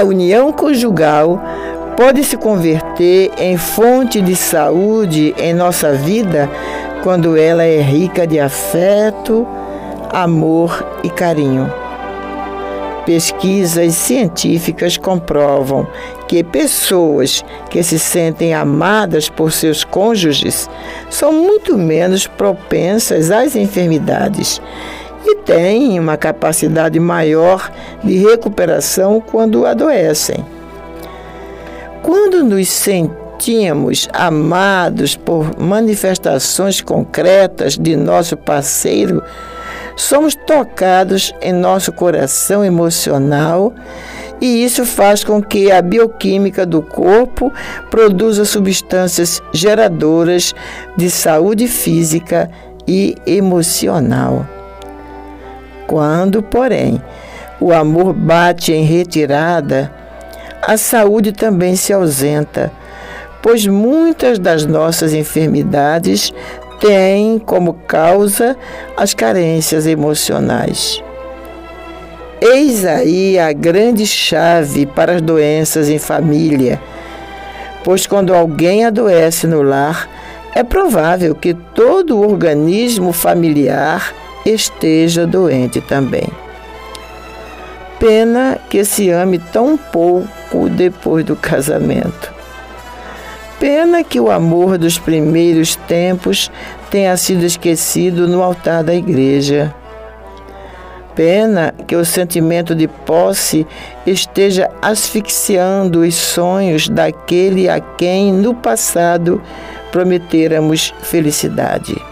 A união conjugal pode se converter em fonte de saúde em nossa vida quando ela é rica de afeto, amor e carinho. Pesquisas científicas comprovam que pessoas que se sentem amadas por seus cônjuges são muito menos propensas às enfermidades têm uma capacidade maior de recuperação quando adoecem. Quando nos sentimos amados por manifestações concretas de nosso parceiro, somos tocados em nosso coração emocional e isso faz com que a bioquímica do corpo produza substâncias geradoras de saúde física e emocional. Quando, porém, o amor bate em retirada, a saúde também se ausenta, pois muitas das nossas enfermidades têm como causa as carências emocionais. Eis aí a grande chave para as doenças em família, pois quando alguém adoece no lar, é provável que todo o organismo familiar esteja doente também. Pena que se ame tão pouco depois do casamento. Pena que o amor dos primeiros tempos tenha sido esquecido no altar da igreja. Pena que o sentimento de posse esteja asfixiando os sonhos daquele a quem no passado prometêramos felicidade.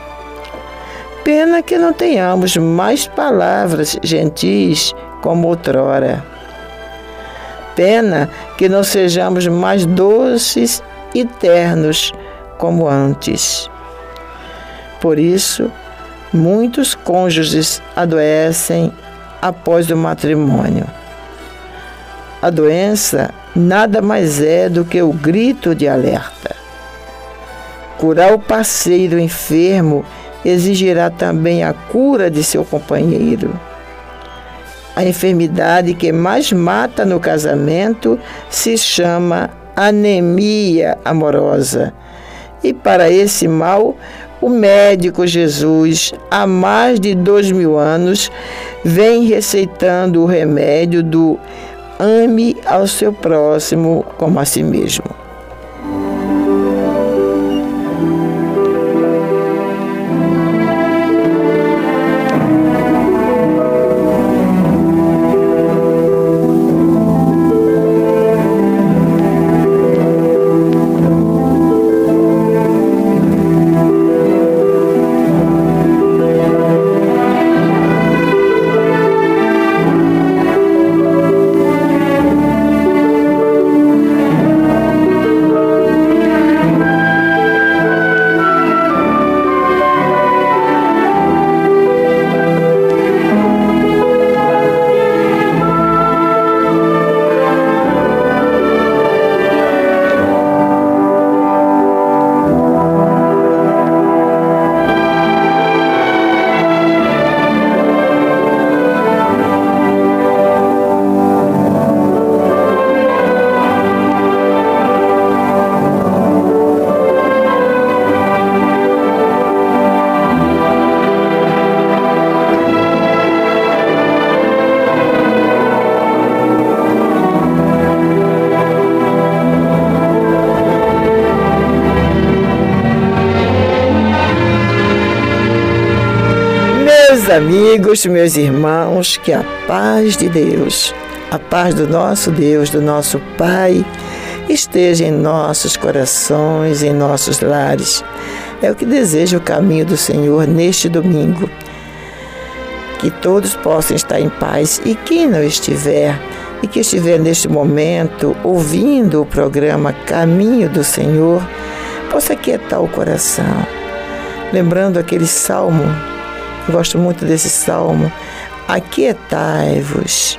Pena que não tenhamos mais palavras gentis como outrora. Pena que não sejamos mais doces e ternos como antes. Por isso, muitos cônjuges adoecem após o matrimônio. A doença nada mais é do que o grito de alerta. Curar o parceiro enfermo exigirá também a cura de seu companheiro. A enfermidade que mais mata no casamento se chama anemia amorosa. E para esse mal, o médico Jesus, há mais de dois mil anos, vem receitando o remédio do ame ao seu próximo como a si mesmo. Amigos, meus irmãos, que a paz de Deus, a paz do nosso Deus, do nosso Pai, esteja em nossos corações, em nossos lares. É o que deseja o caminho do Senhor neste domingo. Que todos possam estar em paz e quem não estiver, e que estiver neste momento ouvindo o programa Caminho do Senhor, possa quietar o coração. Lembrando aquele salmo, gosto muito desse salmo: Aquietai-vos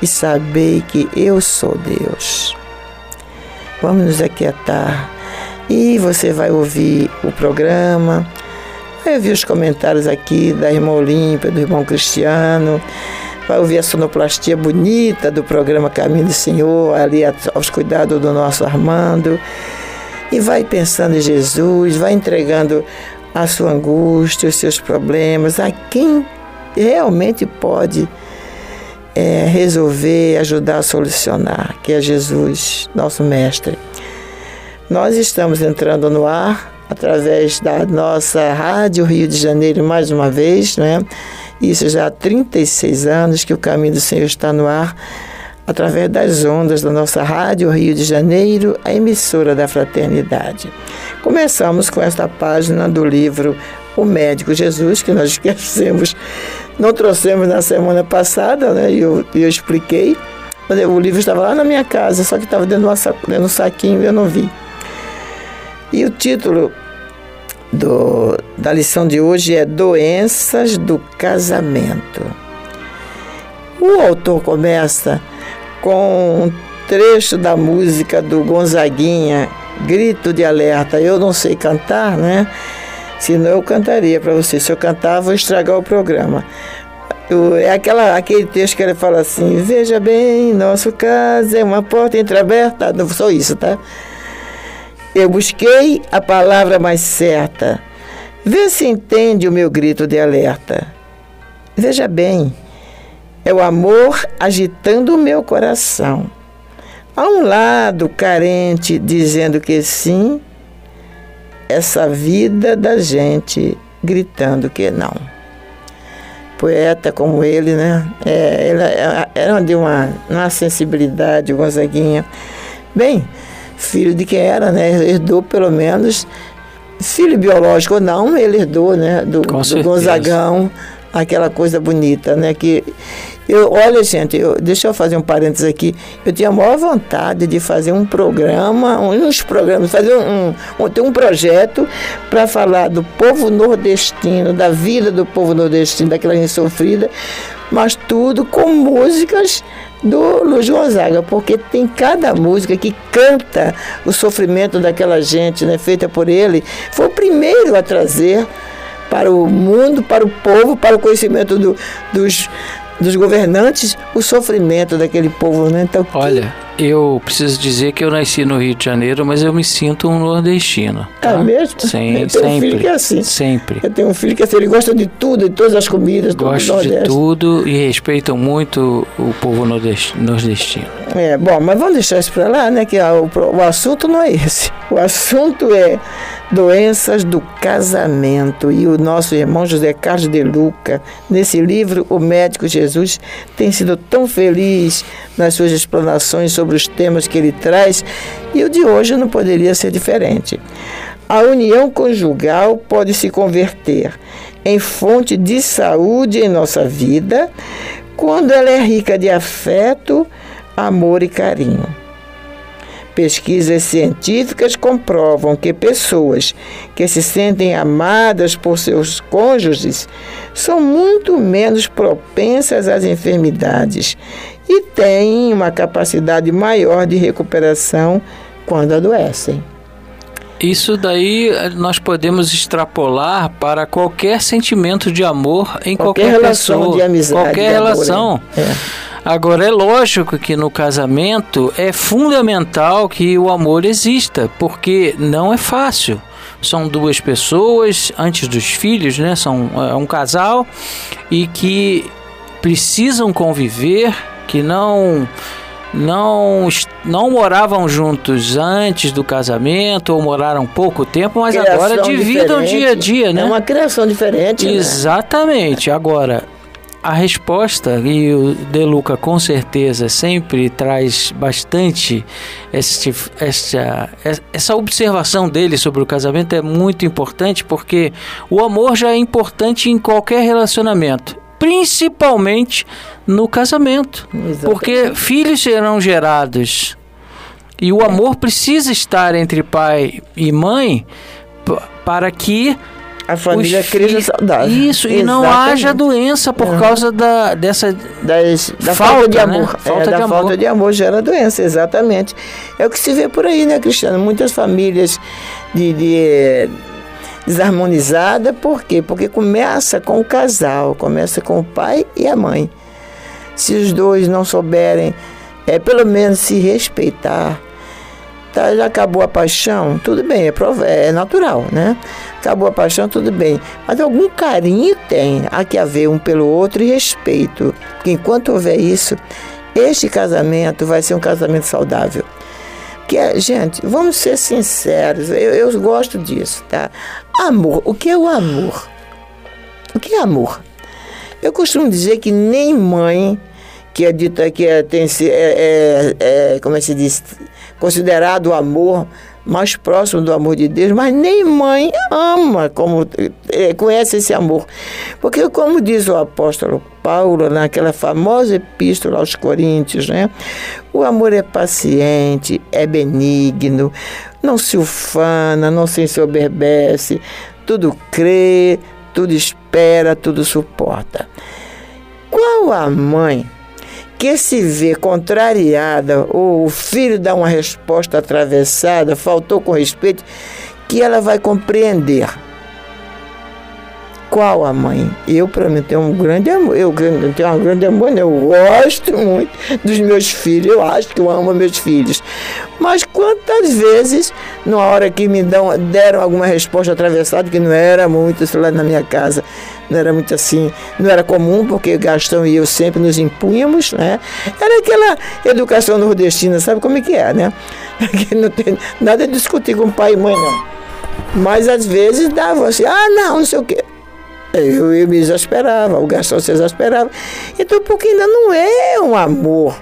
e sabei que eu sou Deus. Vamos nos aquietar e você vai ouvir o programa, vai ouvir os comentários aqui da irmã Olímpia, do irmão Cristiano, vai ouvir a sonoplastia bonita do programa Caminho do Senhor, ali aos cuidados do nosso Armando. E vai pensando em Jesus, vai entregando a sua angústia, os seus problemas, a quem realmente pode é, resolver, ajudar a solucionar, que é Jesus, nosso Mestre. Nós estamos entrando no ar através da nossa Rádio Rio de Janeiro mais uma vez, né? Isso já há 36 anos que o Caminho do Senhor está no ar, através das ondas da nossa Rádio Rio de Janeiro, a emissora da Fraternidade. Começamos com esta página do livro O Médico Jesus, que nós esquecemos, não trouxemos na semana passada, né? E eu, eu expliquei. O livro estava lá na minha casa, só que estava dentro de um saquinho e eu não vi. E o título do, da lição de hoje é Doenças do Casamento. O autor começa com um trecho da música do Gonzaguinha, Grito de Alerta. Eu não sei cantar, né? Senão eu cantaria para você. Se eu cantar, vou estragar o programa. Eu, é aquela, aquele texto que ele fala assim: Veja bem, nosso caso é uma porta entreaberta. Não só isso, tá? Eu busquei a palavra mais certa. Vê se entende o meu grito de alerta. Veja bem, é o amor agitando o meu coração. Há um lado carente dizendo que sim, essa vida da gente gritando que não. Poeta como ele, né? É, ele é, era de uma, uma sensibilidade, Gonzaguinha. Bem, filho de quem era, né? Herdou pelo menos, filho biológico ou não, ele herdou, né? Do, do Gonzagão, aquela coisa bonita, né? Que eu, olha, gente, eu, deixa eu fazer um parênteses aqui. Eu tinha a maior vontade de fazer um programa, uns programas, fazer um, um, ter um projeto para falar do povo nordestino, da vida do povo nordestino, daquela gente sofrida, mas tudo com músicas do Luiz Gonzaga, porque tem cada música que canta o sofrimento daquela gente, né, feita por ele. Foi o primeiro a trazer para o mundo, para o povo, para o conhecimento do, dos, dos governantes, o sofrimento daquele povo. Né? Então, Olha, eu preciso dizer que eu nasci no Rio de Janeiro, mas eu me sinto um nordestino. Tá? É mesmo? Sim, eu tenho sempre. um filho que é assim. Sempre. Eu tenho um filho que é assim, ele gosta de tudo, de todas as comidas. Gosta de tudo e respeitam muito o povo nordestino. É, bom, mas vamos deixar isso para lá, né? Que o, o assunto não é esse. O assunto é doenças do casamento. E o nosso irmão José Carlos de Luca, nesse livro, O Médico Jesus, tem sido tão feliz nas suas explanações sobre os temas que ele traz, e o de hoje não poderia ser diferente. A união conjugal pode se converter em fonte de saúde em nossa vida quando ela é rica de afeto, amor e carinho. Pesquisas científicas comprovam que pessoas que se sentem amadas por seus cônjuges são muito menos propensas às enfermidades e têm uma capacidade maior de recuperação quando adoecem. Isso daí eh, nós podemos extrapolar para qualquer sentimento de amor em qualquer, qualquer relação pessoa, de amizade, qualquer relação. Amor, é. Agora é lógico que no casamento é fundamental que o amor exista, porque não é fácil. São duas pessoas antes dos filhos, né? São é, um casal e que precisam conviver, que não não, não moravam juntos antes do casamento ou moraram pouco tempo, mas criação agora dividam dia a dia, né? É uma criação diferente. Né? Exatamente. Né? Agora, a resposta, e o De Luca com certeza sempre traz bastante este, esta, essa observação dele sobre o casamento é muito importante porque o amor já é importante em qualquer relacionamento principalmente no casamento. Exatamente. Porque filhos serão gerados. E o amor precisa estar entre pai e mãe para que a família cresça saudável. Isso, Exatamente. e não haja doença por uhum. causa da, dessa Das, da falta, falta de amor. Né? Falta é, da de falta de amor gera doença, exatamente. É o que se vê por aí, né, Cristiano? Muitas famílias de, de desarmonizada, por quê? Porque começa com o casal, começa com o pai e a mãe. Se os dois não souberem, é, pelo menos se respeitar, tá, já acabou a paixão, tudo bem, é, é natural, né? Acabou a paixão, tudo bem. Mas algum carinho tem, há que haver um pelo outro e respeito. Porque enquanto houver isso, este casamento vai ser um casamento saudável. Que é, gente, vamos ser sinceros, eu, eu gosto disso, tá? Amor, o que é o amor? O que é amor? Eu costumo dizer que nem mãe, que é dita que é, tem, é, é, é, como é que se diz, considerado o amor mais próximo do amor de Deus, mas nem mãe ama como é, conhece esse amor. Porque como diz o apóstolo Paulo naquela famosa epístola aos Coríntios, né? O amor é paciente, é benigno, não se ufana, não se ensoberbece, tudo crê, tudo espera, tudo suporta. Qual a mãe que se vê contrariada ou o filho dá uma resposta atravessada, faltou com respeito, que ela vai compreender. Qual a mãe? Eu, para mim, tenho um grande amor. Eu tenho um grande amor, né? eu gosto muito dos meus filhos, eu acho que eu amo meus filhos. Mas quantas vezes, na hora que me dão, deram alguma resposta atravessada, que não era muito, sei lá, na minha casa, não era muito assim, não era comum, porque Gastão e eu sempre nos impunhamos, né? Era aquela educação nordestina, sabe como é que é, né? Que não tem nada de discutir com pai e mãe, não. Mas às vezes dava assim, ah, não, não sei o quê. Eu, eu me exasperava, o Gastão se exasperava. Então, porque ainda não é um amor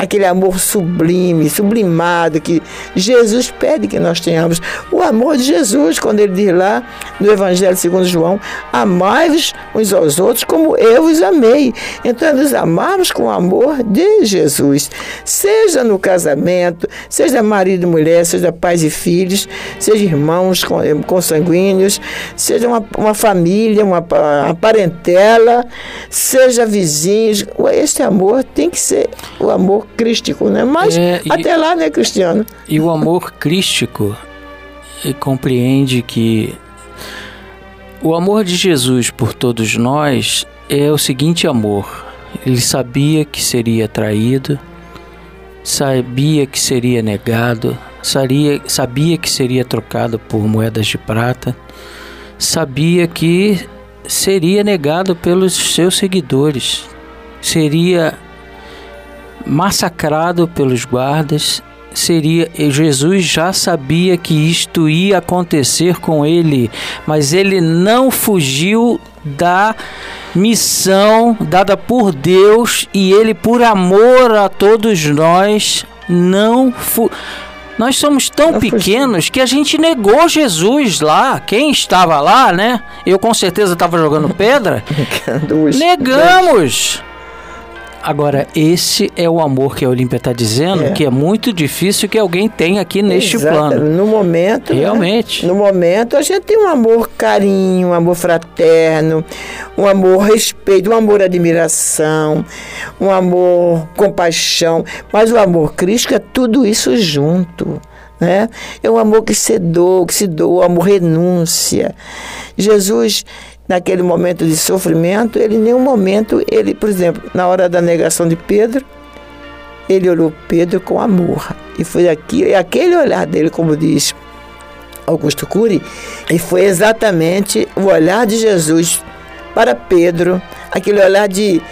aquele amor sublime, sublimado que Jesus pede que nós tenhamos. O amor de Jesus, quando ele diz lá no Evangelho segundo João, amai-vos uns aos outros como eu os amei. Então, é nos amarmos com o amor de Jesus. Seja no casamento, seja marido e mulher, seja pais e filhos, seja irmãos consanguíneos, seja uma, uma família, uma, uma parentela, seja vizinhos. Esse amor tem que ser o amor crístico, né? Mas é, e, até lá, né, Cristiano? E o amor crístico compreende que o amor de Jesus por todos nós é o seguinte amor. Ele sabia que seria traído, sabia que seria negado, sabia, sabia que seria trocado por moedas de prata, sabia que seria negado pelos seus seguidores, seria massacrado pelos guardas, seria Jesus já sabia que isto ia acontecer com ele, mas ele não fugiu da missão dada por Deus e ele por amor a todos nós não fu nós somos tão não pequenos fugiu. que a gente negou Jesus lá. Quem estava lá, né? Eu com certeza estava jogando pedra. Negamos. Agora, esse é o amor que a Olímpia está dizendo, é. que é muito difícil que alguém tenha aqui neste Exato. plano. No momento. Né? Realmente. Né? No momento, a gente tem um amor carinho, um amor fraterno, um amor respeito, um amor admiração, um amor compaixão. Mas o amor crístico é tudo isso junto. Né? É um amor que se doa, que se doa, amor renúncia. Jesus naquele momento de sofrimento, ele em nenhum momento, ele, por exemplo, na hora da negação de Pedro, ele olhou Pedro com amor. E foi aqui, aquele olhar dele, como diz Augusto Cury, e foi exatamente o olhar de Jesus para Pedro, aquele olhar de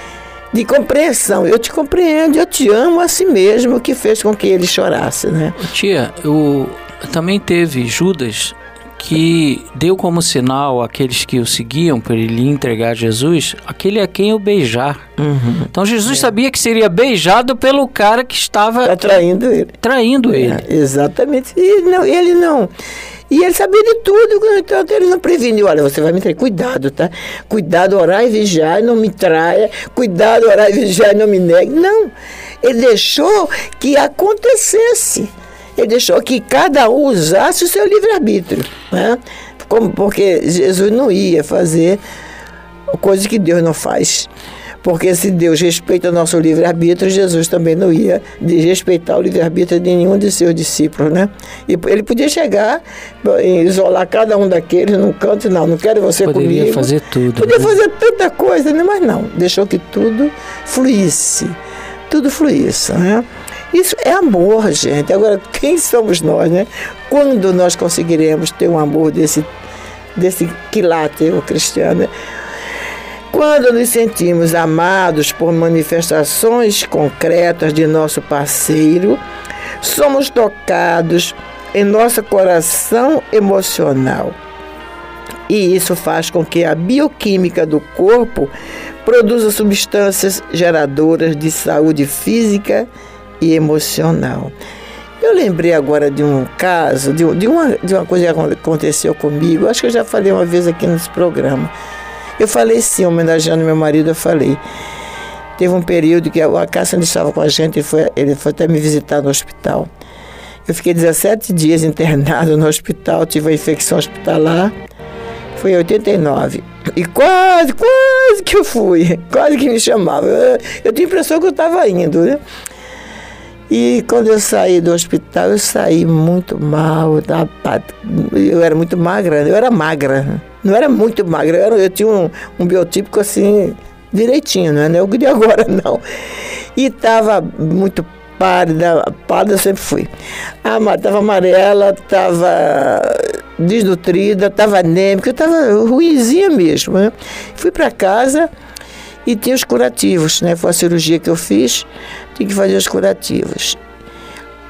de compreensão. Eu te compreendo, eu te amo assim mesmo, que fez com que ele chorasse, né? Tia, eu também teve Judas que deu como sinal aqueles que o seguiam para ele entregar Jesus, aquele a quem o beijar. Uhum. Então Jesus é. sabia que seria beijado pelo cara que estava tá traindo ele. Traindo é, ele. Exatamente. E não, ele não. E ele sabia de tudo, então ele não preveniu. Olha, você vai me trair. Cuidado, tá? Cuidado, orar e vigiar, não me traia. Cuidado, orar e vigiar, não me negue. Não. Ele deixou que acontecesse. Ele deixou que cada um usasse o seu livre-arbítrio. Né? Como, porque Jesus não ia fazer coisas que Deus não faz. Porque se Deus respeita o nosso livre-arbítrio, Jesus também não ia desrespeitar o livre-arbítrio de nenhum de seus discípulos, né? E ele podia chegar e isolar cada um daqueles num canto, não, não quero você Poderia comigo. Poderia fazer tudo. Podia né? fazer tanta coisa, né? mas não, deixou que tudo fluísse. Tudo fluísse, né? Isso é amor, gente. Agora, quem somos nós, né? Quando nós conseguiremos ter um amor desse, desse quilátero cristiano? Né? Quando nos sentimos amados por manifestações concretas de nosso parceiro, somos tocados em nosso coração emocional. E isso faz com que a bioquímica do corpo produza substâncias geradoras de saúde física e emocional. Eu lembrei agora de um caso, de, de, uma, de uma coisa que aconteceu comigo, acho que eu já falei uma vez aqui nesse programa. Eu falei sim, homenageando meu marido, eu falei. Teve um período que a Cássia estava com a gente, ele foi, ele foi até me visitar no hospital. Eu fiquei 17 dias internado no hospital, tive uma infecção hospitalar. Foi em 89. E quase, quase que eu fui. Quase que me chamava. Eu, eu tinha a impressão que eu estava indo, né? E quando eu saí do hospital, eu saí muito mal. Eu era muito magra, eu era magra. Não era muito magra, eu, eu tinha um, um biotípico assim, direitinho, não é o de agora, não. E estava muito pálida, pálida eu sempre fui. Estava amarela, estava desnutrida, estava anêmica, estava ruimzinha mesmo. Né? Fui para casa e tinha os curativos, né? Foi a cirurgia que eu fiz, tinha que fazer os curativos.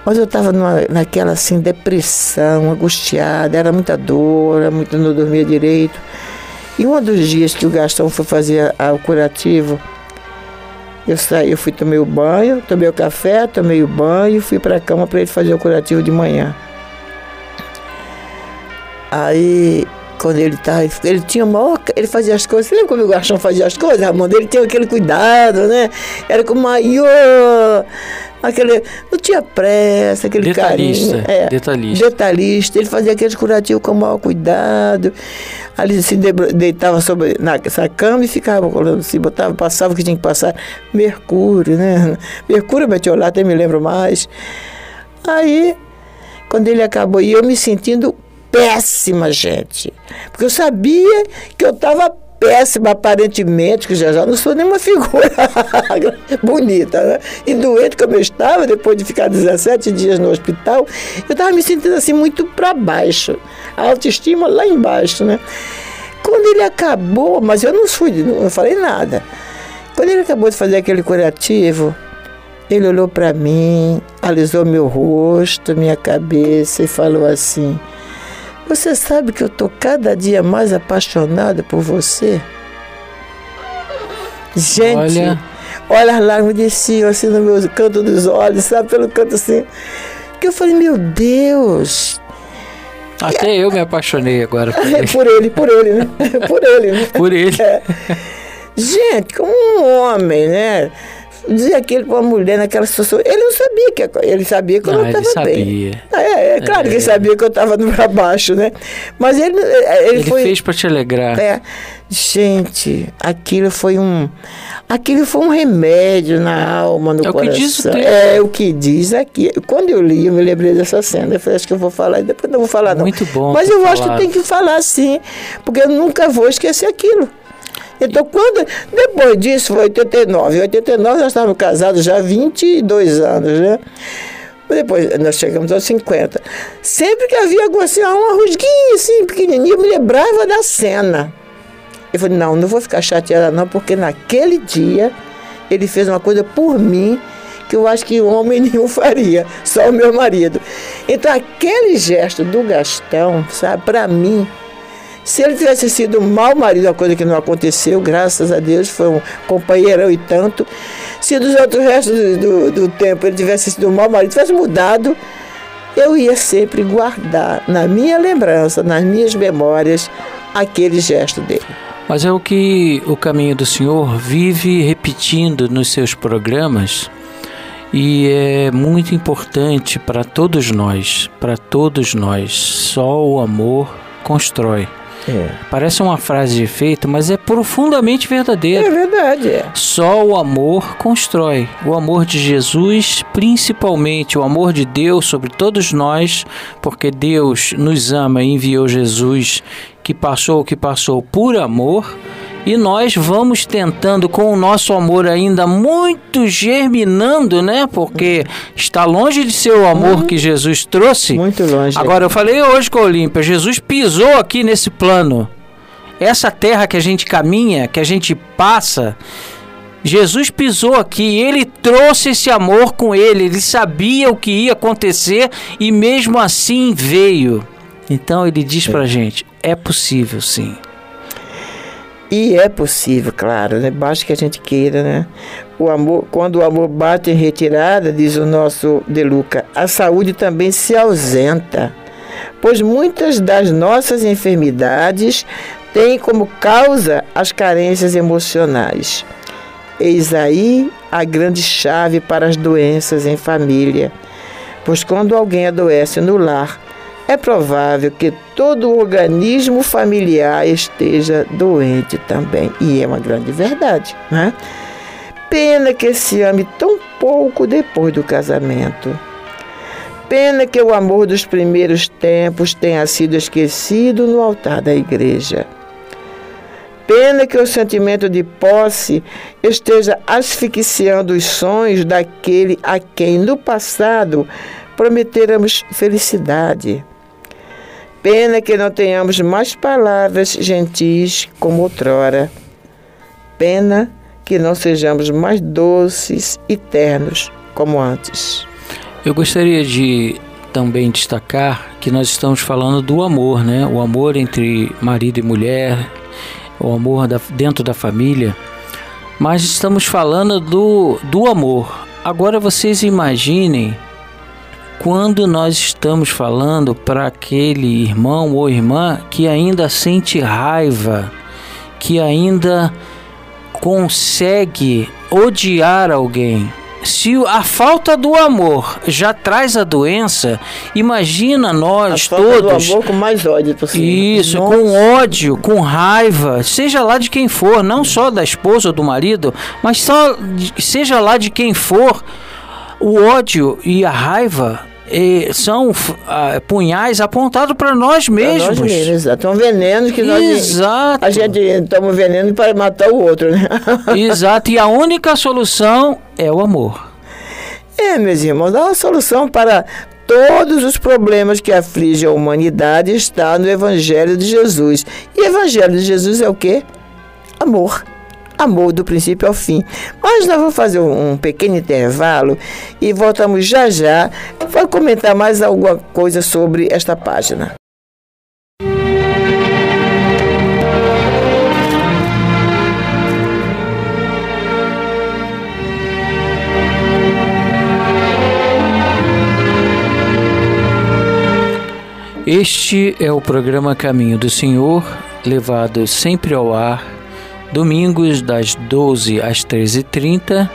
Mas eu estava naquela assim, depressão, angustiada, era muita dor, era muito, não dormia direito. E um dos dias que o Gastão foi fazer a, a, o curativo, eu saí, eu fui tomei o banho, tomei o café, tomei o banho e fui para a cama para ele fazer o curativo de manhã. Aí quando ele tá, ele tinha maior, ele fazia as coisas, você lembra como o Gastão fazia as coisas, Ramon? Ele tinha aquele cuidado, né? Era com maior, aquele, não tinha pressa, aquele detalhista, carinho. É, detalhista. Detalhista, ele fazia aqueles curativos com maior cuidado, ali se deitava sobre nessa cama e ficava colando se botava, passava o que tinha que passar, mercúrio, né? Mercúrio, metiolate, até me lembro mais. Aí, quando ele acabou, e eu me sentindo péssima, gente. Porque eu sabia que eu estava péssima, aparentemente, que já já não sou nenhuma figura bonita, né? E doente como eu estava, depois de ficar 17 dias no hospital, eu estava me sentindo assim muito para baixo. A autoestima lá embaixo, né? Quando ele acabou, mas eu não fui, não falei nada. Quando ele acabou de fazer aquele curativo, ele olhou para mim, alisou meu rosto, minha cabeça e falou assim: você sabe que eu estou cada dia mais apaixonada por você? Gente, olha, olha as lágrimas desciam assim no meu canto dos olhos, sabe? Pelo canto assim. Que eu falei, meu Deus, até eu me apaixonei agora por ele. por ele, por ele, né? Por ele, né? Por ele. É. Gente, como um homem, né? Dizer aquilo para uma mulher naquela situação. Ele não sabia que ele sabia que eu não estava bem. É, é claro é. que ele é. sabia que eu estava para baixo, né? Mas ele ele, ele foi, fez para te alegrar. É, gente, aquilo foi um aquilo foi um remédio na alma, no é coração. O que diz o texto. É o que diz aqui. Quando eu li, eu me lembrei dessa cena. Eu falei, acho que eu vou falar e depois não vou falar não. Muito bom. Mas eu acho que tem que falar sim, porque eu nunca vou esquecer aquilo. Então, quando, depois disso, foi 89. Em 89 nós estávamos casados já há 22 anos, né? Depois nós chegamos aos 50. Sempre que havia assim, uma rusguinha assim, pequenininha, eu me lembrava da cena. Eu falei, não, não vou ficar chateada não, porque naquele dia ele fez uma coisa por mim que eu acho que homem nenhum faria, só o meu marido. Então aquele gesto do Gastão, sabe, para mim, se ele tivesse sido um mau marido, uma coisa que não aconteceu, graças a Deus, foi um companheirão e tanto. Se dos outros restos do, do tempo ele tivesse sido um mau marido, tivesse mudado, eu ia sempre guardar na minha lembrança, nas minhas memórias, aquele gesto dele. Mas é o que o caminho do Senhor vive repetindo nos seus programas e é muito importante para todos nós, para todos nós. Só o amor constrói. É. Parece uma frase de efeito, mas é profundamente verdadeira. É verdade. É. Só o amor constrói. O amor de Jesus, principalmente o amor de Deus sobre todos nós, porque Deus nos ama e enviou Jesus que passou o que passou por amor e nós vamos tentando com o nosso amor ainda muito germinando, né? Porque está longe de ser o amor uhum. que Jesus trouxe. Muito longe. Agora eu falei hoje com a Olímpia, Jesus pisou aqui nesse plano. Essa terra que a gente caminha, que a gente passa, Jesus pisou aqui, ele trouxe esse amor com ele, ele sabia o que ia acontecer e mesmo assim veio. Então ele diz pra gente: é possível sim. E é possível, claro, né? basta que a gente queira, né? O amor, quando o amor bate em retirada, diz o nosso De Luca, a saúde também se ausenta, pois muitas das nossas enfermidades têm como causa as carências emocionais. Eis aí a grande chave para as doenças em família, pois quando alguém adoece no lar, é provável que todo o organismo familiar esteja doente também. E é uma grande verdade, né? Pena que se ame tão pouco depois do casamento. Pena que o amor dos primeiros tempos tenha sido esquecido no altar da igreja. Pena que o sentimento de posse esteja asfixiando os sonhos daquele a quem no passado prometéramos felicidade. Pena que não tenhamos mais palavras gentis como outrora. Pena que não sejamos mais doces e ternos como antes. Eu gostaria de também destacar que nós estamos falando do amor, né? O amor entre marido e mulher, o amor da, dentro da família. Mas estamos falando do, do amor. Agora vocês imaginem quando nós estamos falando para aquele irmão ou irmã que ainda sente raiva, que ainda consegue odiar alguém. Se a falta do amor já traz a doença, imagina nós a todos. Do amor com mais ódio possível. Isso, Nossa. com ódio, com raiva, seja lá de quem for, não só da esposa ou do marido, mas só seja lá de quem for o ódio e a raiva e são uh, punhais apontados para nós mesmos. Pra nós mesmos, exato. São venenos que nós. Exato. A gente toma veneno para matar o outro, né? exato. E a única solução é o amor. É, meus irmãos, a solução para todos os problemas que afligem a humanidade está no Evangelho de Jesus. E o Evangelho de Jesus é o quê? Amor amor do princípio ao fim. Mas nós vamos fazer um, pequeno intervalo e voltamos já já para comentar mais alguma coisa sobre esta página. Este é o programa Caminho do Senhor, levado sempre ao ar domingos das 12 às 13h30,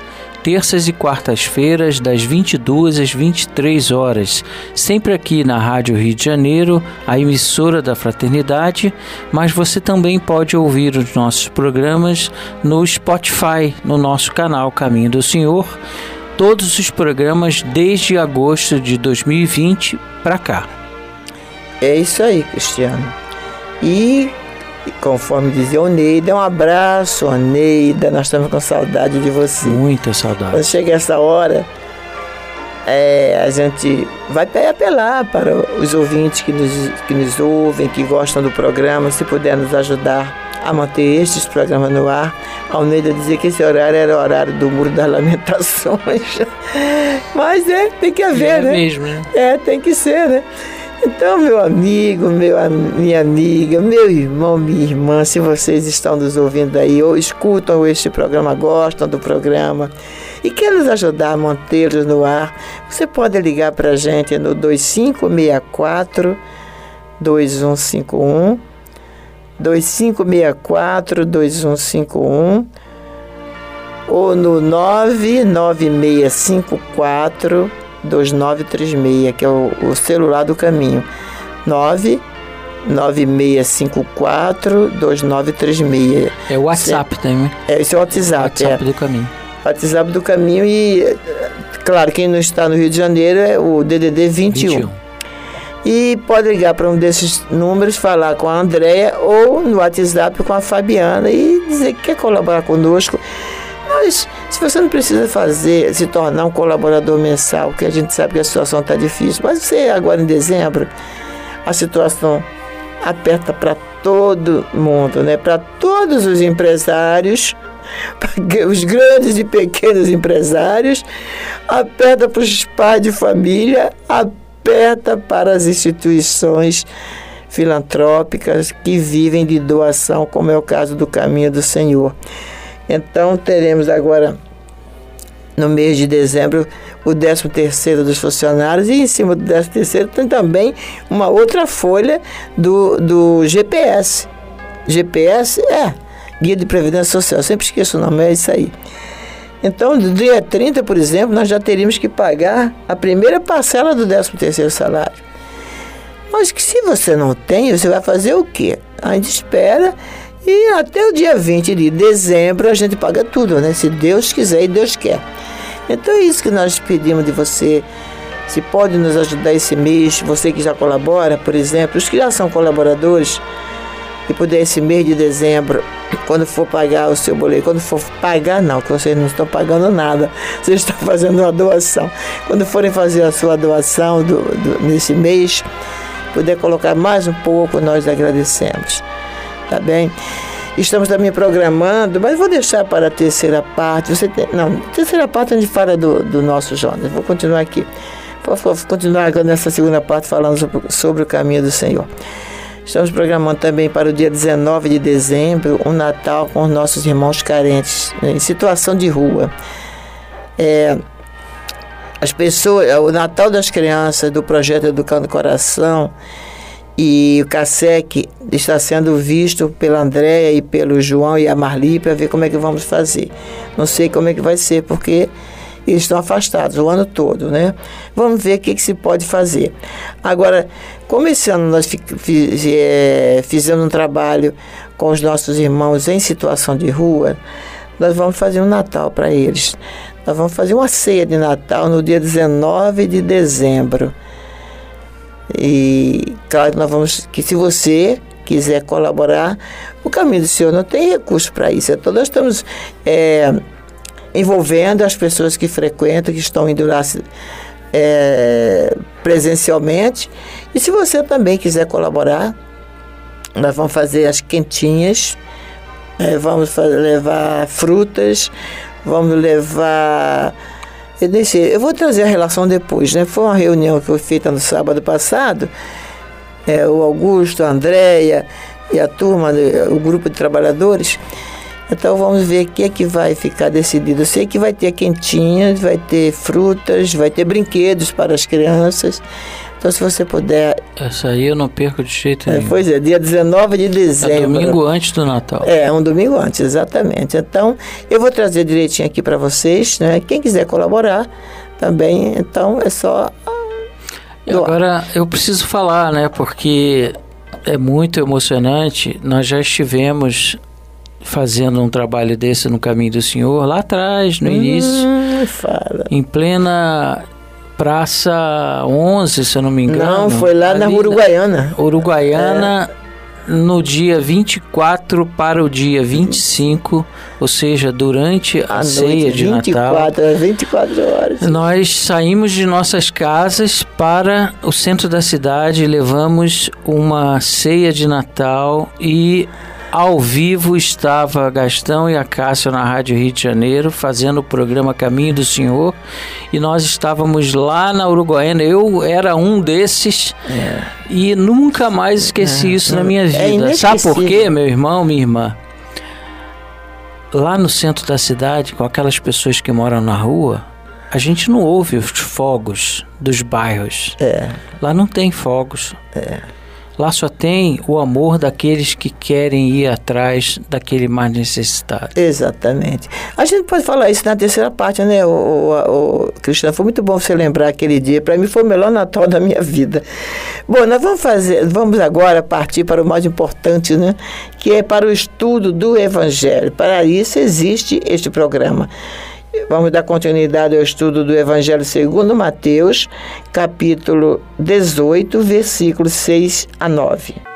terças e quartas-feiras das 22 às 23 horas, sempre aqui na Rádio Rio de Janeiro, a emissora da Fraternidade, mas você também pode ouvir os nossos programas no Spotify, no nosso canal Caminho do Senhor, todos os programas desde agosto de 2020 para cá. É isso aí, Cristiano. E e conforme dizia Oneida, um abraço, Oneida. Nós estamos com saudade de você. Muita saudade. Quando chega essa hora, é, a gente vai apelar para os ouvintes que nos, que nos ouvem, que gostam do programa, se puder nos ajudar a manter estes programas no ar. A Almeida dizia que esse horário era o horário do Muro das Lamentações. Mas é, tem que haver, é né? mesmo, né? É, tem que ser, né? Então, meu amigo, meu, minha amiga, meu irmão, minha irmã, se vocês estão nos ouvindo aí, ou escutam este programa, gostam do programa e querem nos ajudar a mantê-los no ar, você pode ligar para a gente no 2564 2151 2564 2151 ou no 99654 2936, que é o, o celular do caminho. 99654 2936. É o WhatsApp também. É, esse é o WhatsApp. WhatsApp é. do caminho. WhatsApp do caminho e, claro, quem não está no Rio de Janeiro é o DDD 21. 21. E pode ligar para um desses números, falar com a Andréia ou no WhatsApp com a Fabiana e dizer que quer colaborar conosco. Mas se você não precisa fazer, se tornar um colaborador mensal, porque a gente sabe que a situação está difícil, mas você agora em dezembro, a situação aperta para todo mundo, né? Para todos os empresários, os grandes e pequenos empresários, aperta para os pais de família, aperta para as instituições filantrópicas que vivem de doação, como é o caso do Caminho do Senhor. Então teremos agora no mês de dezembro o 13 terceiro dos funcionários e em cima do 13 terceiro tem também uma outra folha do, do GPS. GPS é Guia de Previdência Social, sempre esqueço o nome, é isso aí. Então, do dia 30, por exemplo, nós já teríamos que pagar a primeira parcela do 13 terceiro salário. Mas que se você não tem, você vai fazer o quê? A gente espera e até o dia 20 de dezembro a gente paga tudo, né? Se Deus quiser e Deus quer. Então é isso que nós pedimos de você. Se pode nos ajudar esse mês, você que já colabora, por exemplo, os que já são colaboradores, e puder esse mês de dezembro, quando for pagar o seu boleto, quando for pagar não, que vocês não estão pagando nada, vocês estão fazendo uma doação. Quando forem fazer a sua doação do, do, nesse mês, puder colocar mais um pouco, nós agradecemos. Tá bem? Estamos também programando, mas vou deixar para a terceira parte. Você tem, não, terceira parte a gente fala do, do nosso Jonas. Vou continuar aqui. Vou, continuar nessa segunda parte falando sobre, sobre o caminho do Senhor. Estamos programando também para o dia 19 de dezembro um Natal com os nossos irmãos carentes, né, em situação de rua. É, as pessoas, o Natal das Crianças do projeto Educando Coração e o CASEC está sendo visto pela Andréia e pelo João e a Marli para ver como é que vamos fazer. Não sei como é que vai ser, porque eles estão afastados o ano todo, né? Vamos ver o que, que se pode fazer. Agora, como esse ano nós é, fizemos um trabalho com os nossos irmãos em situação de rua, nós vamos fazer um Natal para eles. Nós vamos fazer uma ceia de Natal no dia 19 de dezembro. E claro, nós vamos que se você quiser colaborar, o caminho do Senhor não tem recurso para isso. Então nós estamos é, envolvendo as pessoas que frequentam, que estão indo lá é, presencialmente. E se você também quiser colaborar, nós vamos fazer as quentinhas, é, vamos levar frutas, vamos levar. Eu, nem sei, eu vou trazer a relação depois, né? Foi uma reunião que foi feita no sábado passado. É, o Augusto, a Andréia e a turma, o grupo de trabalhadores então vamos ver o que é que vai ficar decidido. Eu sei que vai ter quentinhas, vai ter frutas, vai ter brinquedos para as crianças. Então se você puder. Essa aí eu não perco de jeito é, nenhum. Pois é, dia 19 de dezembro. É domingo antes do Natal. É, um domingo antes, exatamente. Então eu vou trazer direitinho aqui para vocês, né? Quem quiser colaborar também, então é só. Agora eu preciso falar, né? Porque é muito emocionante. Nós já estivemos fazendo um trabalho desse no caminho do Senhor lá atrás, no hum, início. Fala. Em plena Praça 11, se eu não me engano. Não, foi lá na Uruguaiana. Uruguaiana. É no dia 24 para o dia 25, ou seja, durante a, a ceia noite, de 24, Natal. 24 horas. Nós saímos de nossas casas para o centro da cidade, levamos uma ceia de Natal e ao vivo estava Gastão e a Cássio na Rádio Rio de Janeiro fazendo o programa Caminho do Senhor e nós estávamos lá na Uruguaiana. Eu era um desses é. e nunca mais esqueci é, isso na minha é vida. Sabe por quê, meu irmão, minha irmã? Lá no centro da cidade, com aquelas pessoas que moram na rua, a gente não ouve os fogos dos bairros. É. Lá não tem fogos. É. Lá só tem o amor daqueles que querem ir atrás daquele mais necessitado. Exatamente. A gente pode falar isso na terceira parte, né, o, o, o? Foi muito bom você lembrar aquele dia. Para mim foi o melhor Natal da minha vida. Bom, nós vamos fazer, vamos agora partir para o mais importante, né? Que é para o estudo do Evangelho. Para isso existe este programa. Vamos dar continuidade ao estudo do Evangelho segundo Mateus, capítulo 18, versículos 6 a 9.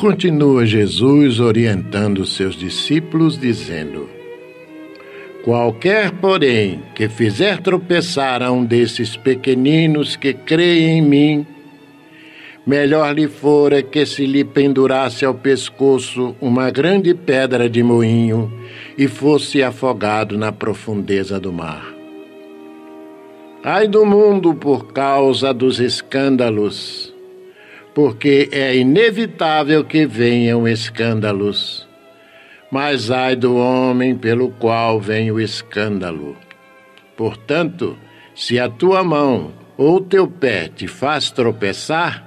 Continua Jesus orientando seus discípulos, dizendo: Qualquer, porém, que fizer tropeçar a um desses pequeninos que creem em mim, melhor lhe fora que se lhe pendurasse ao pescoço uma grande pedra de moinho e fosse afogado na profundeza do mar. Ai do mundo por causa dos escândalos porque é inevitável que venham escândalos. Mas ai do homem pelo qual vem o escândalo. Portanto, se a tua mão ou teu pé te faz tropeçar,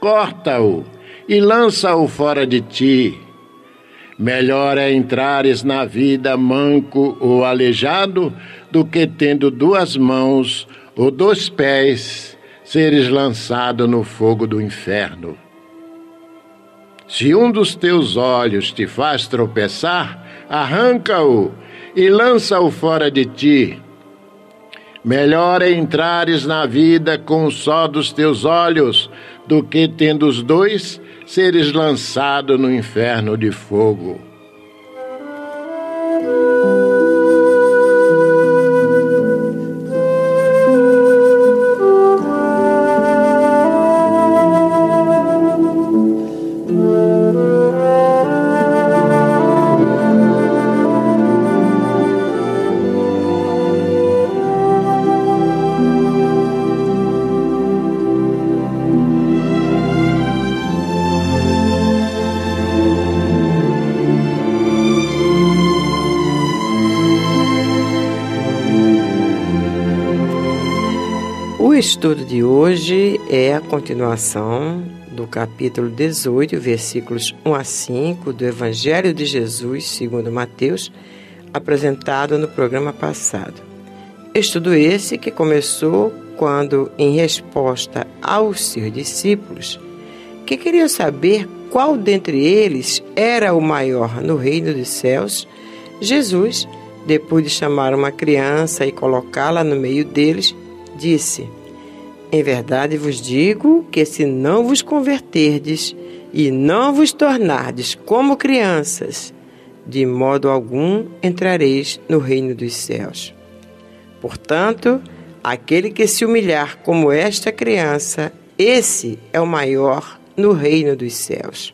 corta-o e lança-o fora de ti. Melhor é entrares na vida manco ou aleijado do que tendo duas mãos ou dois pés seres lançado no fogo do inferno. Se um dos teus olhos te faz tropeçar, arranca-o e lança-o fora de ti. Melhor é entrares na vida com só dos teus olhos, do que tendo os dois, seres lançado no inferno de fogo. Estudo de hoje é a continuação do capítulo 18, versículos 1 a 5 do Evangelho de Jesus, segundo Mateus, apresentado no programa passado. Estudo esse que começou quando, em resposta aos seus discípulos, que queriam saber qual dentre eles era o maior no reino dos céus, Jesus, depois de chamar uma criança e colocá-la no meio deles, disse: em verdade vos digo que se não vos converterdes e não vos tornardes como crianças, de modo algum entrareis no reino dos céus. Portanto, aquele que se humilhar como esta criança, esse é o maior no reino dos céus.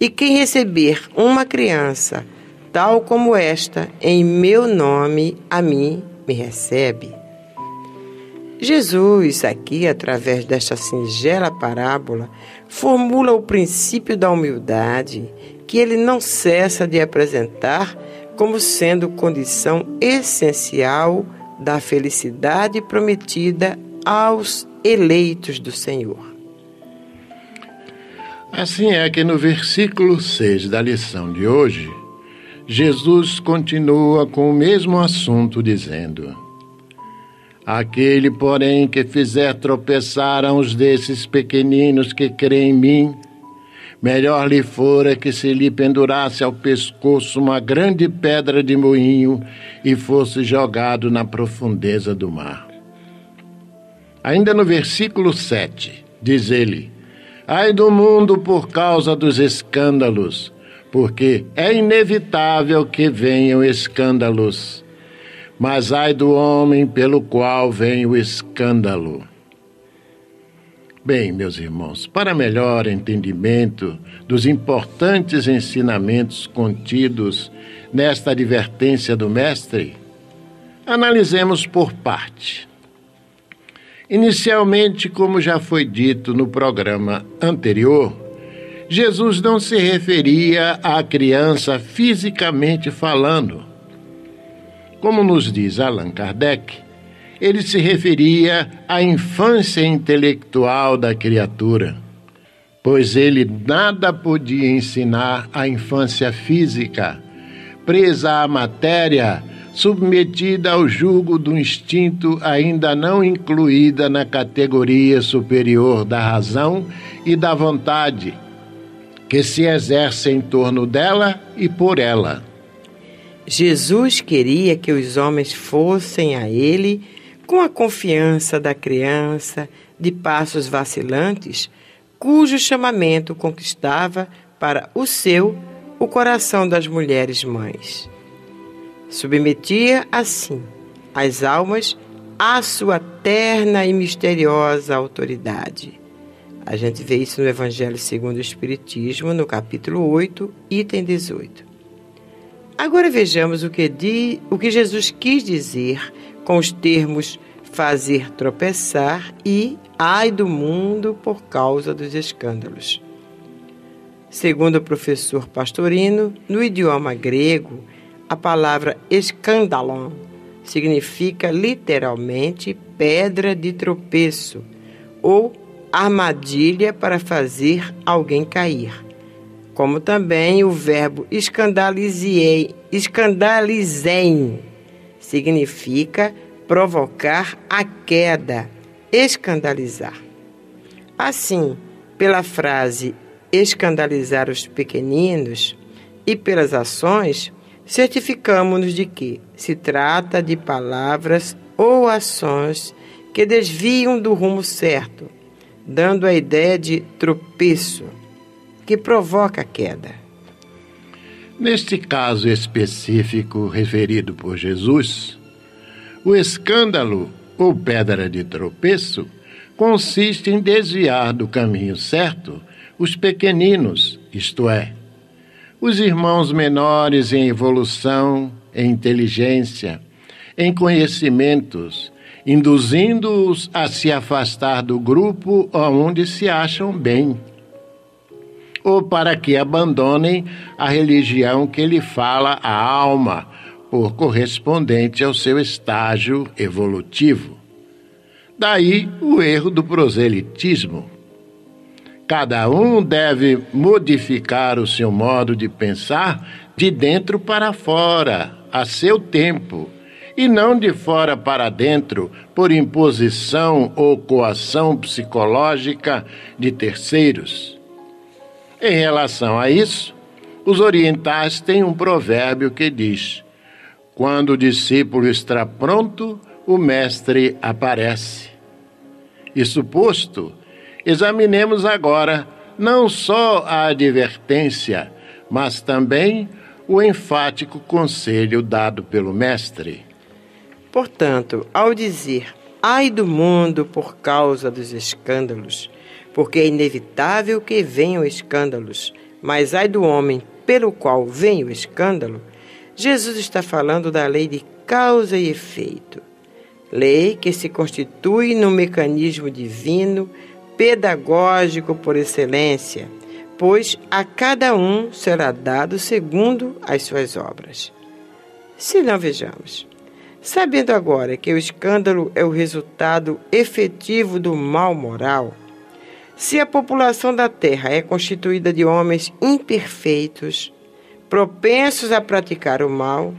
E quem receber uma criança, tal como esta, em meu nome, a mim me recebe. Jesus, aqui, através desta singela parábola, formula o princípio da humildade, que ele não cessa de apresentar como sendo condição essencial da felicidade prometida aos eleitos do Senhor. Assim é que no versículo 6 da lição de hoje, Jesus continua com o mesmo assunto, dizendo Aquele, porém, que fizer tropeçar a uns desses pequeninos que creem em mim, melhor lhe fora que se lhe pendurasse ao pescoço uma grande pedra de moinho e fosse jogado na profundeza do mar. Ainda no versículo 7, diz ele: Ai do mundo por causa dos escândalos, porque é inevitável que venham escândalos mas ai do homem pelo qual vem o escândalo. Bem, meus irmãos, para melhor entendimento dos importantes ensinamentos contidos nesta advertência do Mestre, analisemos por parte. Inicialmente, como já foi dito no programa anterior, Jesus não se referia à criança fisicamente falando, como nos diz Allan Kardec, ele se referia à infância intelectual da criatura, pois ele nada podia ensinar à infância física, presa à matéria, submetida ao jugo do instinto ainda não incluída na categoria superior da razão e da vontade, que se exerce em torno dela e por ela. Jesus queria que os homens fossem a Ele com a confiança da criança de passos vacilantes, cujo chamamento conquistava para o seu o coração das mulheres mães. Submetia, assim, as almas à sua terna e misteriosa autoridade. A gente vê isso no Evangelho segundo o Espiritismo, no capítulo 8, item 18. Agora vejamos o que, di, o que Jesus quis dizer com os termos fazer tropeçar e ai do mundo por causa dos escândalos. Segundo o professor Pastorino, no idioma grego, a palavra escandalon significa literalmente pedra de tropeço ou armadilha para fazer alguém cair como também o verbo escandalizei, escandalizem significa provocar a queda, escandalizar. Assim, pela frase escandalizar os pequeninos e pelas ações, certificamos-nos de que se trata de palavras ou ações que desviam do rumo certo, dando a ideia de tropeço que provoca a queda. Neste caso específico referido por Jesus, o escândalo ou pedra de tropeço consiste em desviar do caminho certo os pequeninos, isto é, os irmãos menores em evolução, em inteligência, em conhecimentos, induzindo-os a se afastar do grupo onde se acham bem ou para que abandonem a religião que lhe fala a alma, por correspondente ao seu estágio evolutivo. Daí o erro do proselitismo. Cada um deve modificar o seu modo de pensar de dentro para fora, a seu tempo, e não de fora para dentro, por imposição ou coação psicológica de terceiros. Em relação a isso, os orientais têm um provérbio que diz: Quando o discípulo está pronto, o mestre aparece. Isso posto, examinemos agora não só a advertência, mas também o enfático conselho dado pelo mestre. Portanto, ao dizer ai do mundo por causa dos escândalos, porque é inevitável que venham escândalos, mas ai do homem pelo qual vem o escândalo, Jesus está falando da lei de causa e efeito. Lei que se constitui num mecanismo divino, pedagógico por excelência, pois a cada um será dado segundo as suas obras. Se não vejamos, sabendo agora que o escândalo é o resultado efetivo do mal moral, se a população da Terra é constituída de homens imperfeitos, propensos a praticar o mal,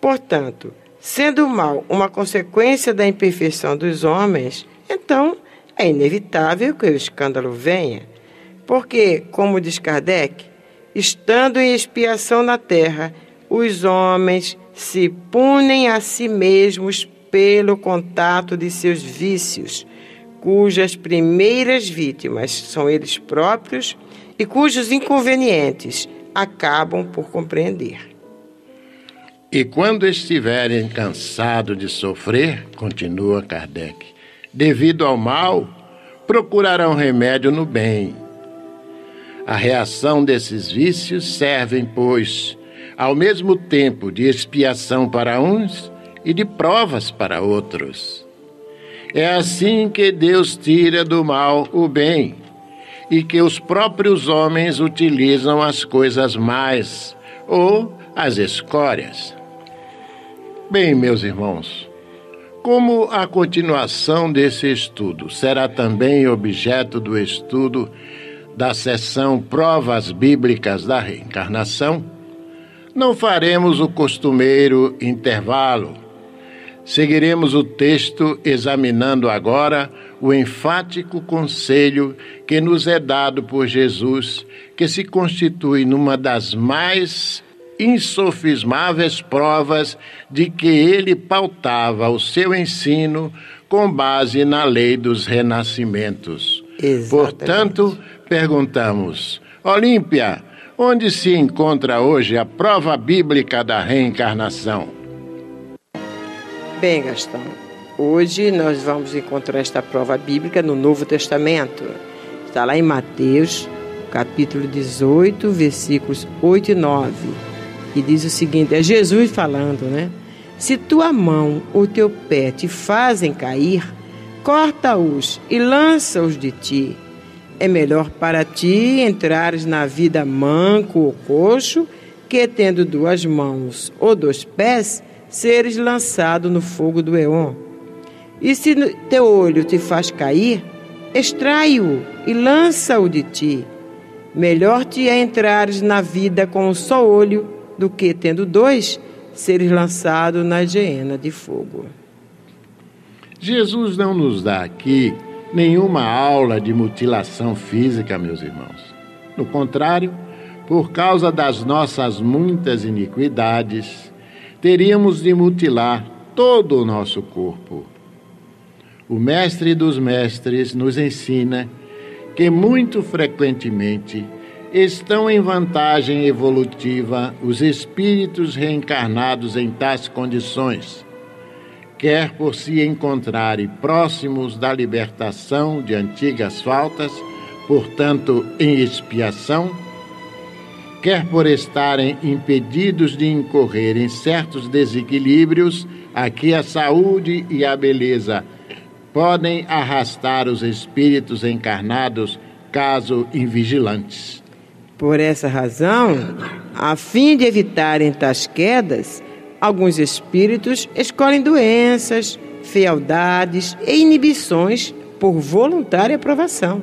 portanto, Sendo o mal uma consequência da imperfeição dos homens, então é inevitável que o escândalo venha. Porque, como diz Kardec, estando em expiação na terra, os homens se punem a si mesmos pelo contato de seus vícios, cujas primeiras vítimas são eles próprios e cujos inconvenientes acabam por compreender. E quando estiverem cansados de sofrer, continua Kardec, devido ao mal, procurarão remédio no bem. A reação desses vícios servem, pois, ao mesmo tempo de expiação para uns e de provas para outros. É assim que Deus tira do mal o bem e que os próprios homens utilizam as coisas mais ou as escórias. Bem, meus irmãos, como a continuação desse estudo será também objeto do estudo da sessão Provas Bíblicas da Reencarnação, não faremos o costumeiro intervalo Seguiremos o texto examinando agora o enfático conselho que nos é dado por Jesus, que se constitui numa das mais insofismáveis provas de que ele pautava o seu ensino com base na lei dos renascimentos. Exatamente. Portanto, perguntamos: Olímpia, onde se encontra hoje a prova bíblica da reencarnação? Bem, Gastão, hoje nós vamos encontrar esta prova bíblica no Novo Testamento. Está lá em Mateus, capítulo 18, versículos 8 e 9. E diz o seguinte: é Jesus falando, né? Se tua mão ou teu pé te fazem cair, corta-os e lança-os de ti. É melhor para ti entrares na vida manco ou coxo, que tendo duas mãos ou dois pés, seres lançado no fogo do Eon. E se teu olho te faz cair, extrai-o e lança-o de ti. Melhor te é entrares na vida com um só olho do que, tendo dois, seres lançado na geena de fogo. Jesus não nos dá aqui nenhuma aula de mutilação física, meus irmãos. No contrário, por causa das nossas muitas iniquidades, teríamos de mutilar todo o nosso corpo. O Mestre dos Mestres nos ensina que muito frequentemente estão em vantagem evolutiva os espíritos reencarnados em tais condições, quer por se encontrarem próximos da libertação de antigas faltas, portanto em expiação, quer por estarem impedidos de incorrer em certos desequilíbrios, aqui a saúde e a beleza podem arrastar os espíritos encarnados, caso invigilantes. Por essa razão, a fim de evitarem tais quedas, alguns espíritos escolhem doenças, fealdades e inibições por voluntária aprovação.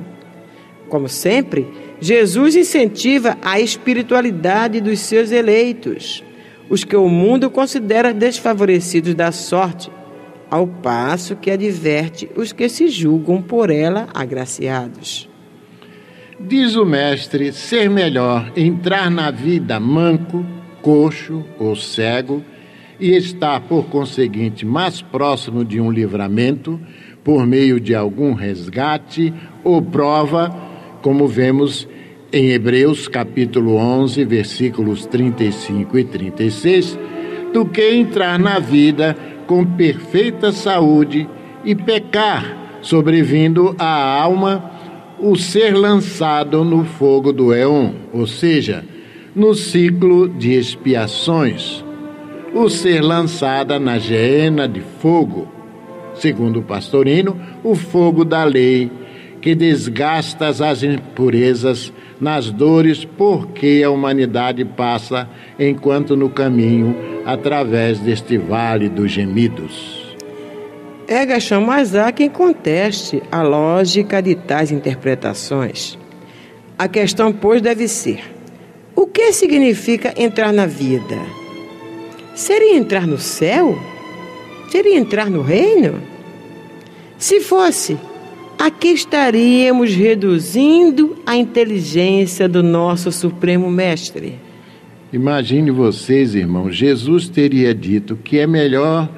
Como sempre, Jesus incentiva a espiritualidade dos seus eleitos, os que o mundo considera desfavorecidos da sorte, ao passo que adverte os que se julgam por ela agraciados. Diz o mestre ser melhor entrar na vida manco, coxo ou cego e estar, por conseguinte, mais próximo de um livramento por meio de algum resgate ou prova como vemos em Hebreus capítulo 11, versículos 35 e 36, do que entrar na vida com perfeita saúde e pecar, sobrevindo à alma o ser lançado no fogo do éon, ou seja, no ciclo de expiações, o ser lançada na geena de fogo, segundo o pastorino, o fogo da lei que desgastas as impurezas nas dores porque a humanidade passa enquanto no caminho através deste vale dos gemidos. É, há quem conteste a lógica de tais interpretações. A questão, pois, deve ser: o que significa entrar na vida? Seria entrar no céu? seria entrar no reino? Se fosse, aqui estaríamos reduzindo a inteligência do nosso Supremo Mestre. Imagine vocês, irmãos, Jesus teria dito que é melhor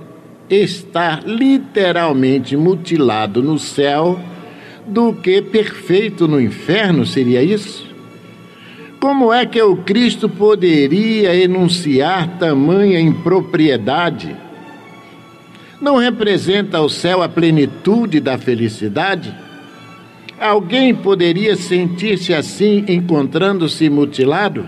estar literalmente mutilado no céu do que perfeito no inferno, seria isso? Como é que o Cristo poderia enunciar tamanha impropriedade? Não representa o céu a plenitude da felicidade? Alguém poderia sentir-se assim encontrando-se mutilado?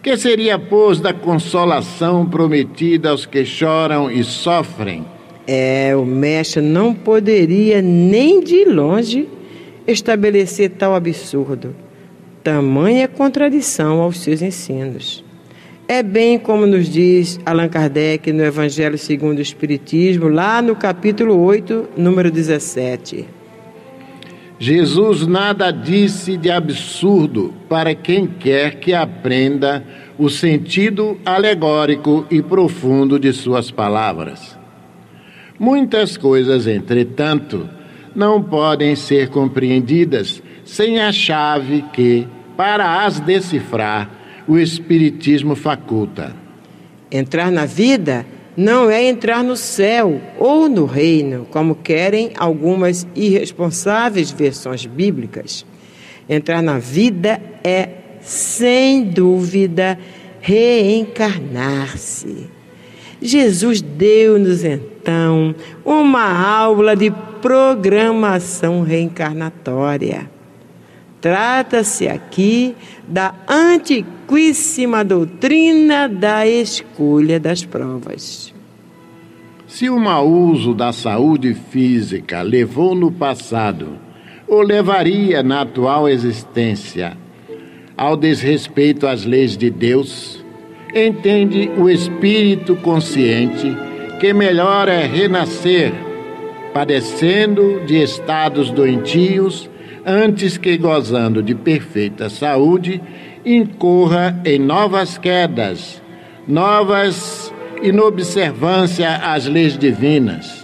Que seria, pois, da consolação prometida aos que choram e sofrem? É, o mestre não poderia nem de longe estabelecer tal absurdo, tamanha contradição aos seus ensinos. É bem como nos diz Allan Kardec no Evangelho segundo o Espiritismo, lá no capítulo 8, número 17. Jesus nada disse de absurdo para quem quer que aprenda o sentido alegórico e profundo de suas palavras. Muitas coisas, entretanto, não podem ser compreendidas sem a chave que, para as decifrar, o Espiritismo faculta. Entrar na vida não é entrar no céu ou no reino, como querem algumas irresponsáveis versões bíblicas. Entrar na vida é, sem dúvida, reencarnar-se. Jesus deu-nos então uma aula de programação reencarnatória. Trata-se aqui da antiquíssima doutrina da escolha das provas. Se o mau uso da saúde física levou no passado, ou levaria na atual existência, ao desrespeito às leis de Deus, entende o espírito consciente que melhor é renascer, padecendo de estados doentios, antes que gozando de perfeita saúde, incorra em novas quedas, novas inobservância às leis divinas.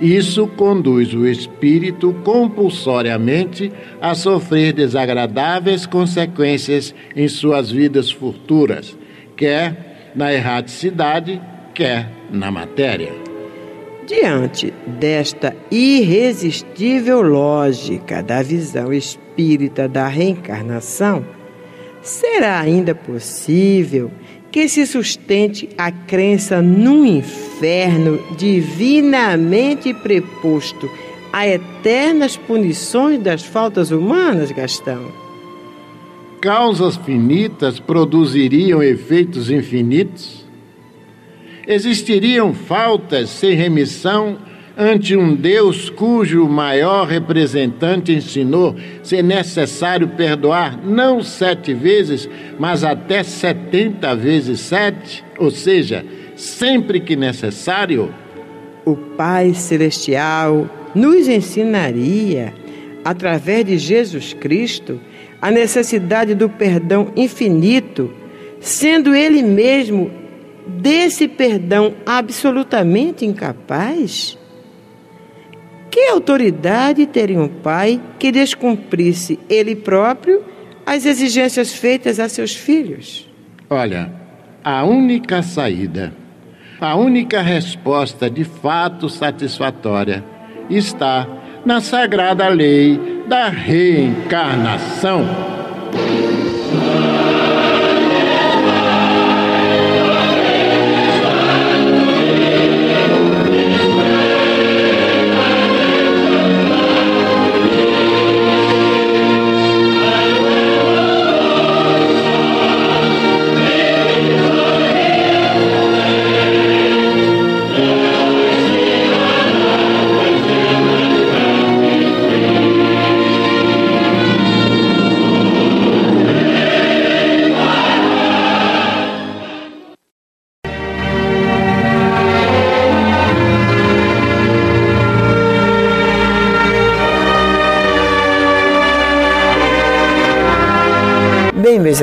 Isso conduz o espírito compulsoriamente a sofrer desagradáveis consequências em suas vidas futuras quer na erraticidade, quer na matéria. Diante desta irresistível lógica da visão espírita da reencarnação, será ainda possível que se sustente a crença num inferno divinamente preposto a eternas punições das faltas humanas, Gastão? causas finitas produziriam efeitos infinitos? Existiriam faltas sem remissão ante um Deus cujo maior representante ensinou ser necessário perdoar não sete vezes, mas até setenta vezes sete, ou seja, sempre que necessário? O Pai Celestial nos ensinaria, através de Jesus Cristo, a necessidade do perdão infinito, sendo ele mesmo desse perdão absolutamente incapaz? Que autoridade teria um pai que descumprisse ele próprio as exigências feitas a seus filhos? Olha, a única saída, a única resposta de fato satisfatória está na sagrada lei da reencarnação.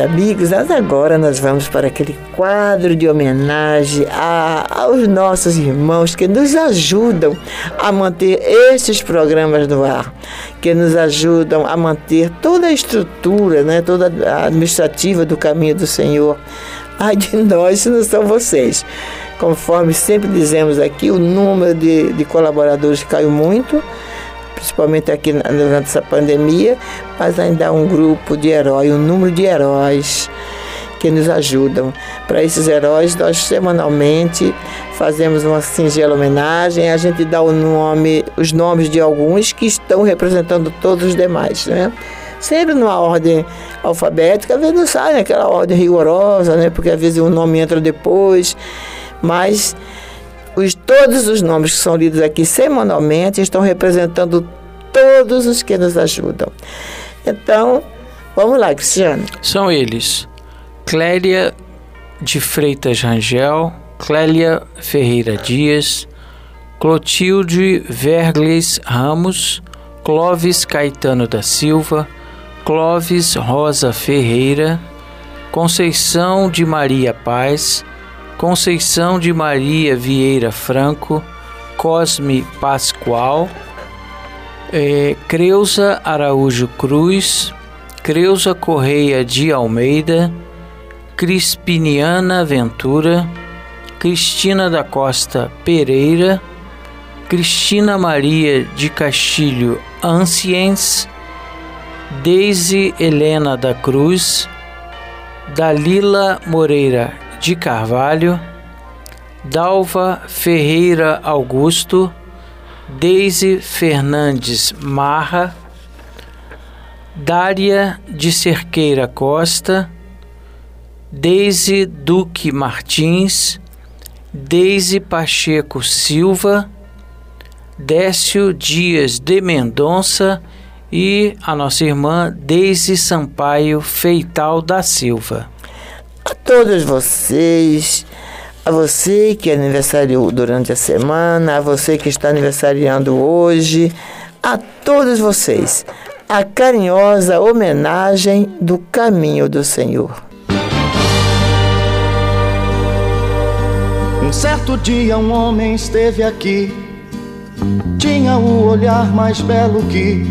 Amigos, agora nós vamos para aquele quadro de homenagem a, aos nossos irmãos que nos ajudam a manter esses programas no ar, que nos ajudam a manter toda a estrutura, né, toda a administrativa do caminho do Senhor. Ai de nós, se não são vocês. Conforme sempre dizemos aqui, o número de, de colaboradores caiu muito principalmente aqui durante essa pandemia, mas ainda há um grupo de heróis, um número de heróis que nos ajudam. Para esses heróis, nós semanalmente fazemos uma singela homenagem, a gente dá o nome, os nomes de alguns que estão representando todos os demais, né? Sempre numa ordem alfabética, às vezes não sai naquela ordem rigorosa, né? Porque às vezes um nome entra depois, mas os, todos os nomes que são lidos aqui semanalmente estão representando todos os que nos ajudam. Então, vamos lá, Cristiano. São eles: Clélia de Freitas Rangel, Clélia Ferreira Dias, Clotilde Vergles Ramos, Clóvis Caetano da Silva, Clóvis Rosa Ferreira, Conceição de Maria Paz, Conceição de Maria Vieira Franco, Cosme Pascoal, é, Creuza Araújo Cruz, Creuza Correia de Almeida, Crispiniana Ventura, Cristina da Costa Pereira, Cristina Maria de Castilho Anciens, Deise Helena da Cruz, Dalila Moreira de Carvalho, Dalva Ferreira Augusto, Deise Fernandes Marra, Dária de Cerqueira Costa, Deise Duque Martins, Deise Pacheco Silva, Décio Dias de Mendonça e a nossa irmã Deise Sampaio Feital da Silva. A todos vocês, a você que aniversariou durante a semana, a você que está aniversariando hoje, a todos vocês, a carinhosa homenagem do caminho do Senhor. Um certo dia um homem esteve aqui, tinha o olhar mais belo que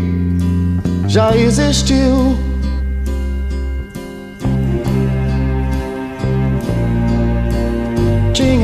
já existiu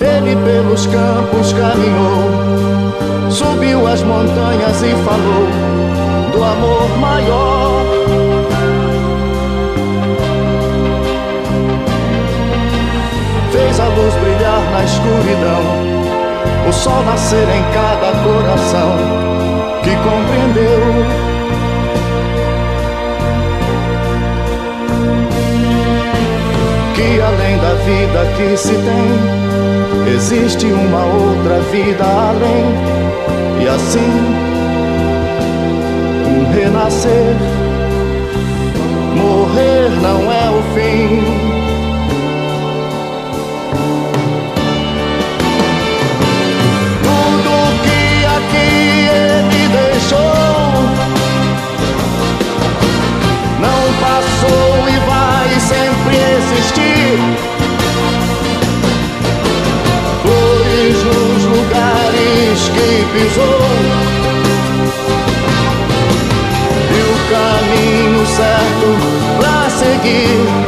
Ele pelos campos caminhou, subiu as montanhas e falou do amor maior. Fez a luz brilhar na escuridão, o sol nascer em cada coração que compreendeu que além vida que se tem, existe uma outra vida além, e assim, um renascer. Que pisou. E o caminho certo pra seguir.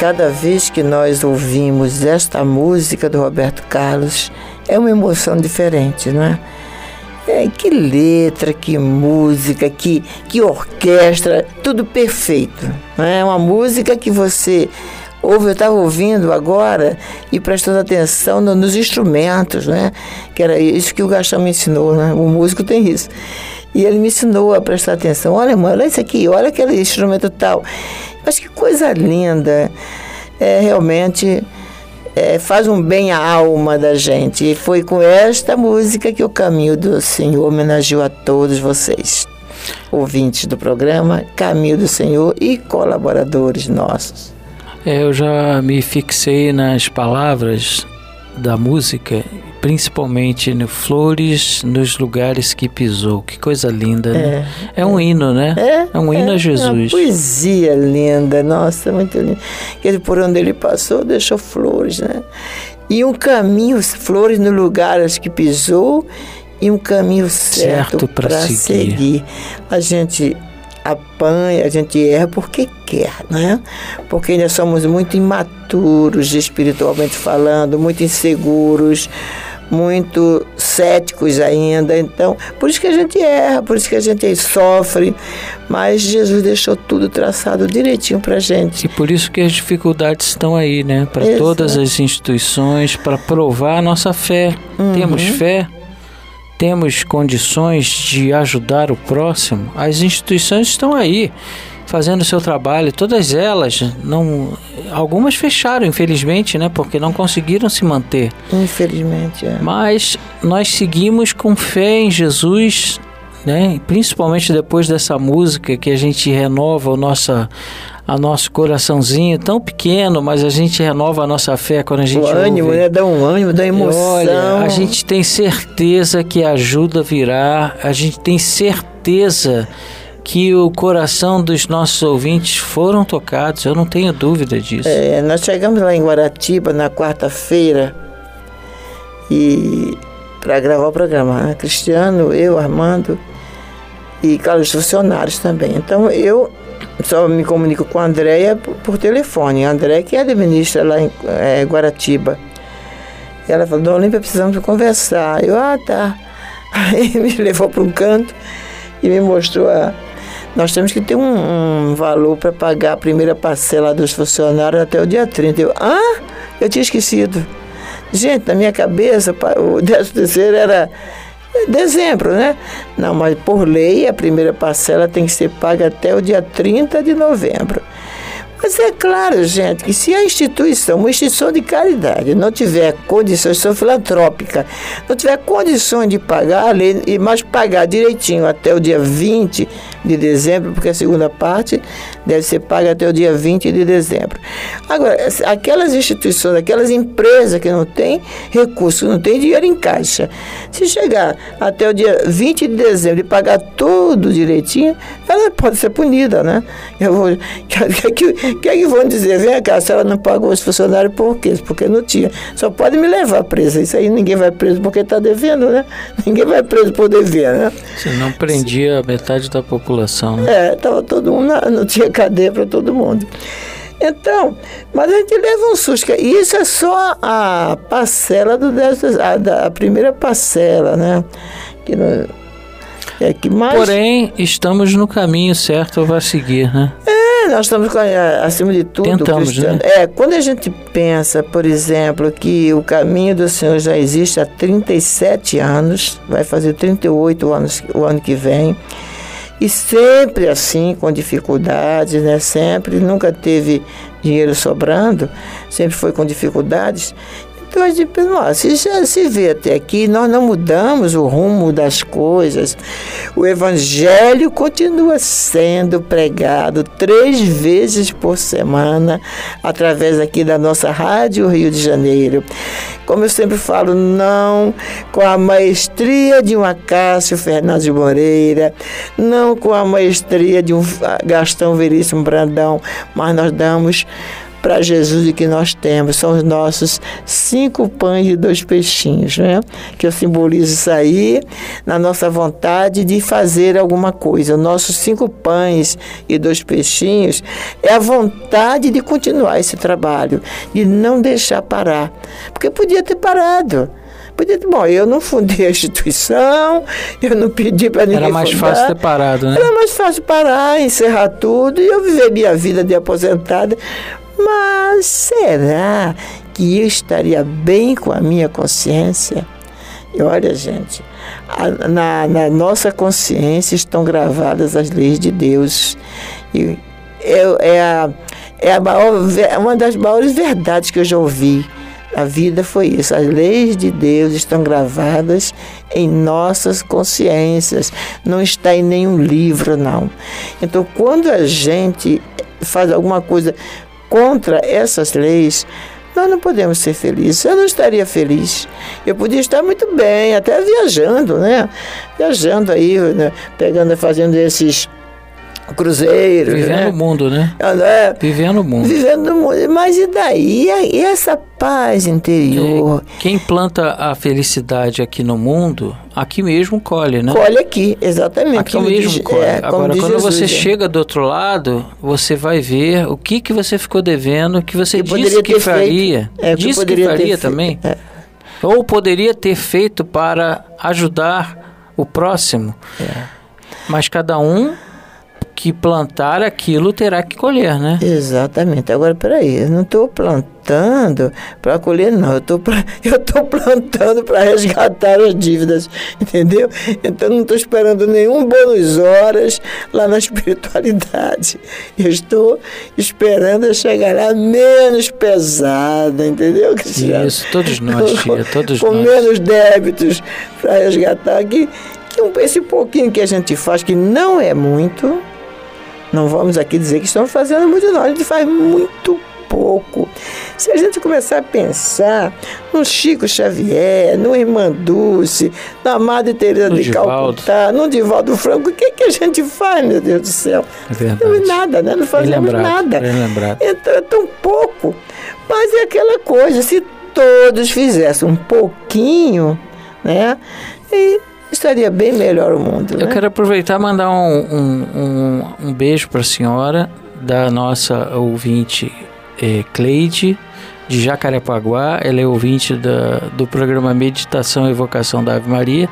cada vez que nós ouvimos esta música do Roberto Carlos, é uma emoção diferente, não é? é que letra, que música, que, que orquestra, tudo perfeito. Não é uma música que você ouve, eu estava ouvindo agora e prestando atenção no, nos instrumentos, né? Que era isso que o Gastão me ensinou, né? O músico tem isso. E ele me ensinou a prestar atenção. Olha, mãe, olha isso aqui, olha aquele instrumento tal. Mas que coisa linda. É, realmente é, faz um bem à alma da gente. E foi com esta música que o Caminho do Senhor homenageou a todos vocês, ouvintes do programa Caminho do Senhor e colaboradores nossos. É, eu já me fixei nas palavras da música principalmente no flores nos lugares que pisou. Que coisa linda, né? É, é um hino, né? É, é um hino é, a Jesus. É uma poesia linda, nossa, muito lindo. Ele, por onde ele passou, deixou flores, né? E um caminho, flores no lugar que pisou e um caminho certo, certo para seguir. seguir. A gente apanha, a gente erra porque quer, né? Porque ainda somos muito imaturos espiritualmente falando, muito inseguros muito céticos ainda. Então, por isso que a gente erra, por isso que a gente sofre. Mas Jesus deixou tudo traçado direitinho para gente. E por isso que as dificuldades estão aí, né? Para todas as instituições, para provar a nossa fé. Uhum. Temos fé? Temos condições de ajudar o próximo? As instituições estão aí fazendo o seu trabalho, todas elas não algumas fecharam, infelizmente, né, porque não conseguiram se manter. Infelizmente, é. Mas nós seguimos com fé em Jesus, né? Principalmente depois dessa música que a gente renova o nossa a nosso coraçãozinho tão pequeno, mas a gente renova a nossa fé quando a gente o ânimo, ouve. né? Dá um ânimo, dá emoção. Olha, a gente tem certeza que a ajuda virá, a gente tem certeza que o coração dos nossos ouvintes foram tocados, eu não tenho dúvida disso. É, nós chegamos lá em Guaratiba na quarta-feira e para gravar o programa, né? Cristiano, eu, Armando e claro, os funcionários também. Então eu só me comunico com a Andréia por, telefone. A Andréia que administra lá em é, Guaratiba. Ela falou, Dona Olímpia, precisamos conversar. Eu, ah, tá. Aí me levou para um canto e me mostrou a, nós temos que ter um, um valor para pagar a primeira parcela dos funcionários até o dia 30. Eu, ah, eu tinha esquecido. Gente, na minha cabeça, o 13 terceiro era dezembro, né? Não, mas por lei a primeira parcela tem que ser paga até o dia 30 de novembro. Mas é claro, gente, que se a instituição, uma instituição de caridade, não tiver condições, instituição filantrópica, não tiver condições de pagar, mas pagar direitinho até o dia 20, de dezembro, porque a segunda parte deve ser paga até o dia 20 de dezembro. Agora, aquelas instituições, aquelas empresas que não têm recursos, não têm dinheiro em caixa, se chegar até o dia 20 de dezembro e pagar tudo direitinho, ela pode ser punida, né? Eu vou, que, que, que, é que vão dizer? Vem cá, se ela não pagou os funcionários, por quê? Porque não tinha. Só pode me levar presa. Isso aí ninguém vai preso porque está devendo, né? Ninguém vai preso por dever, né? Você não prendia metade da população, né? É, estava todo mundo, não tinha cadeia para todo mundo. Então, mas a gente leva um susto. E isso é só a parcela do a, da, a primeira parcela, né? Que não, é que mais... Porém, estamos no caminho certo a seguir, né? É, nós estamos, acima de tudo, Tentamos, né? É, quando a gente pensa, por exemplo, que o caminho do Senhor já existe há 37 anos, vai fazer 38 anos o ano que vem, e sempre assim, com dificuldades, né? Sempre, nunca teve dinheiro sobrando, sempre foi com dificuldades. Então se já se vê até aqui, nós não mudamos o rumo das coisas. O Evangelho continua sendo pregado três vezes por semana, através aqui da nossa Rádio Rio de Janeiro. Como eu sempre falo, não com a maestria de um Acácio Fernandes Moreira, não com a maestria de um Gastão Veríssimo Brandão, mas nós damos para Jesus e que nós temos são os nossos cinco pães e dois peixinhos, né? Que eu simbolizo isso aí na nossa vontade de fazer alguma coisa. Nossos cinco pães e dois peixinhos é a vontade de continuar esse trabalho, de não deixar parar, porque podia ter parado. Podia, bom, eu não fundei a instituição, eu não pedi para ninguém Era mais fundar. fácil ter parado, né? Era mais fácil parar, encerrar tudo e eu viver minha vida de aposentada. Mas será que eu estaria bem com a minha consciência? E olha, gente, a, na, na, nossa consciência estão gravadas as leis de Deus. E é, é, a, é a maior, uma das maiores verdades que eu já ouvi. A vida foi isso. As leis de Deus estão gravadas em nossas consciências. Não está em nenhum livro, não. Então, quando a gente faz alguma coisa contra essas leis, nós não podemos ser felizes. Eu não estaria feliz. Eu podia estar muito bem, até viajando, né? Viajando aí, né? pegando, fazendo esses cruzeiros. Vivendo né? o mundo, né? É, vivendo o mundo. Vivendo o mundo. Mas e daí? E essa paz interior? É, quem planta a felicidade aqui no mundo, aqui mesmo colhe, né? Colhe aqui, exatamente. Aqui mesmo diz, colhe. É, Agora, quando Jesus, você é. chega do outro lado, você vai ver o que, que você ficou devendo, que você que disse que faria. É, que disse que faria também. É. Ou poderia ter feito para ajudar o próximo. É. Mas cada um que plantar aquilo terá que colher, né? Exatamente. Agora, peraí, eu não estou plantando para colher, não. Eu estou plantando para resgatar as dívidas, entendeu? Então, não estou esperando nenhum bônus horas lá na espiritualidade. Eu estou esperando chegar lá menos pesada, entendeu? Isso, todos nós, tia, todos com nós. Com menos débitos para resgatar. aqui que esse pouquinho que a gente faz, que não é muito, não vamos aqui dizer que estamos fazendo muito, não. A gente faz muito pouco. Se a gente começar a pensar no Chico Xavier, no Irmã Dulce, na Madre Teresa de. Calcutá, no Divaldo Franco, o que, que a gente faz, meu Deus do céu? É. Não nada, né? Não fazemos nada. Então é tão pouco. Mas é aquela coisa, se todos fizessem um pouquinho, né? E estaria bem melhor o mundo. Eu né? quero aproveitar e mandar um, um, um, um beijo para a senhora, da nossa ouvinte é, Cleide, de Jacarepaguá. Ela é ouvinte da, do programa Meditação e Evocação da Ave Maria.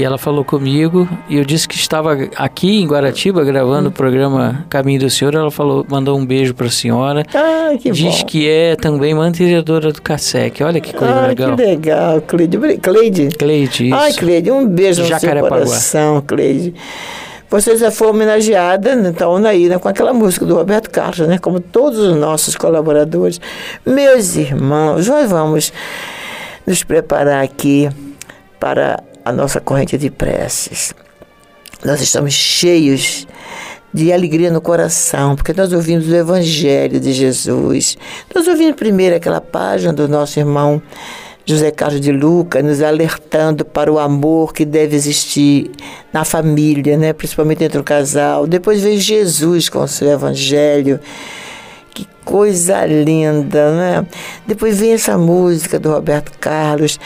E ela falou comigo e eu disse que estava aqui em Guaratiba gravando hum. o programa Caminho do Senhor. Ela falou, mandou um beijo para a senhora. Ah, que Diz bom. que é também mantenedora do CASEC. Olha que coisa ah, legal. que legal, Cleide. Cleide. Cleide, isso. Ai, Cleide, um beijo no seu coração, Cleide. Você já foi homenageada, então, aí, né, com aquela música do Roberto Carlos, né? Como todos os nossos colaboradores. Meus irmãos, nós vamos nos preparar aqui para a nossa corrente de preces. nós estamos cheios de alegria no coração, porque nós ouvimos o Evangelho de Jesus. Nós ouvimos primeiro aquela página do nosso irmão José Carlos de Luca, nos alertando para o amor que deve existir na família, né? principalmente entre o casal. Depois veio Jesus com o seu Evangelho. Que coisa linda, né? Depois vem essa música do Roberto Carlos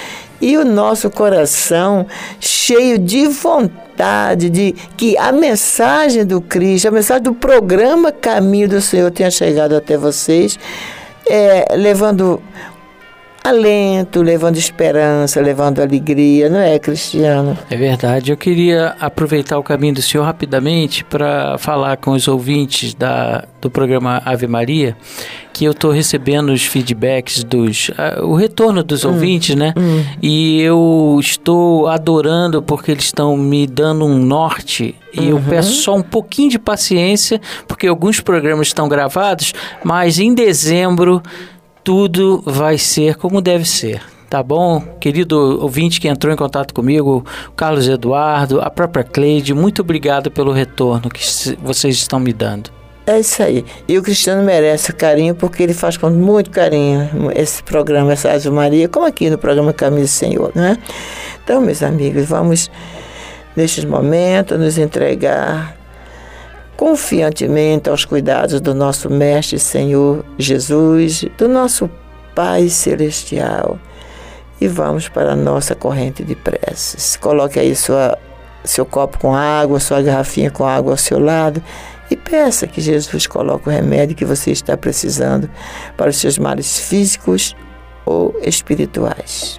e o nosso coração cheio de vontade de que a mensagem do Cristo, a mensagem do programa Caminho do Senhor tenha chegado até vocês, é, levando alento, levando esperança, levando alegria, não é, Cristiano? É verdade. Eu queria aproveitar o caminho do Senhor rapidamente para falar com os ouvintes da, do programa Ave Maria que eu estou recebendo os feedbacks dos uh, o retorno dos hum, ouvintes, né? Hum. E eu estou adorando porque eles estão me dando um norte e uhum. eu peço só um pouquinho de paciência porque alguns programas estão gravados, mas em dezembro tudo vai ser como deve ser. Tá bom? Querido ouvinte que entrou em contato comigo, Carlos Eduardo, a própria Cleide, muito obrigado pelo retorno que vocês estão me dando. É isso aí. E o Cristiano merece carinho porque ele faz com muito carinho esse programa, essa Ave Maria, como aqui no programa Caminho do Senhor, né? Então, meus amigos, vamos nestes momentos nos entregar confiantemente aos cuidados do nosso Mestre Senhor Jesus, do nosso Pai Celestial. E vamos para a nossa corrente de preces. Coloque aí sua, seu copo com água, sua garrafinha com água ao seu lado e peça que Jesus coloque o remédio que você está precisando para os seus males físicos ou espirituais.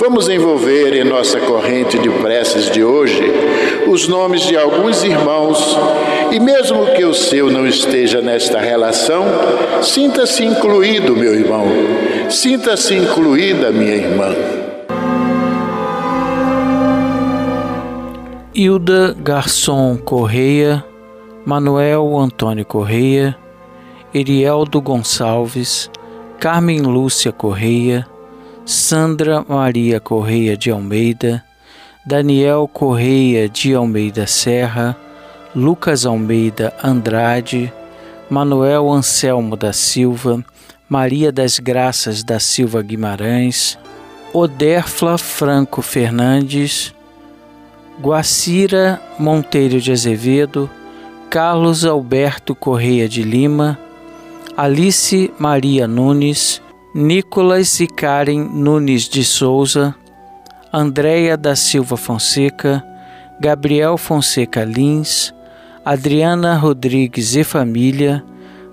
Vamos envolver em nossa corrente de preces de hoje os nomes de alguns irmãos e, mesmo que o seu não esteja nesta relação, sinta-se incluído, meu irmão, sinta-se incluída, minha irmã. Hilda Garçom Correia, Manuel Antônio Correia, Erieldo Gonçalves, Carmen Lúcia Correia, Sandra Maria Correia de Almeida, Daniel Correia de Almeida Serra, Lucas Almeida Andrade, Manuel Anselmo da Silva, Maria das Graças da Silva Guimarães, Oderfla Franco Fernandes, Guacira Monteiro de Azevedo, Carlos Alberto Correia de Lima, Alice Maria Nunes, Nicolas e Karen Nunes de Souza, Andréia da Silva Fonseca, Gabriel Fonseca Lins, Adriana Rodrigues e família,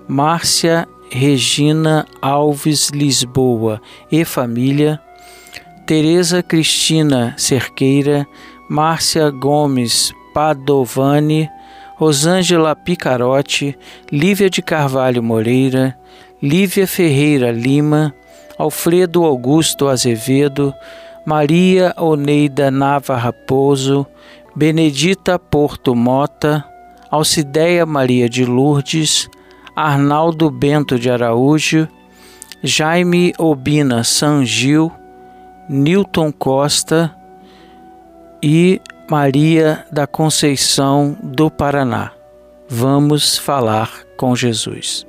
Márcia Regina Alves Lisboa e família, Tereza Cristina Cerqueira, Márcia Gomes Padovani, Rosângela Picarotti, Lívia de Carvalho Moreira, Lívia Ferreira Lima, Alfredo Augusto Azevedo, Maria Oneida Nava Raposo, Benedita Porto Mota, Alcideia Maria de Lourdes, Arnaldo Bento de Araújo, Jaime Obina Sangil, Newton Costa e Maria da Conceição do Paraná. Vamos falar com Jesus.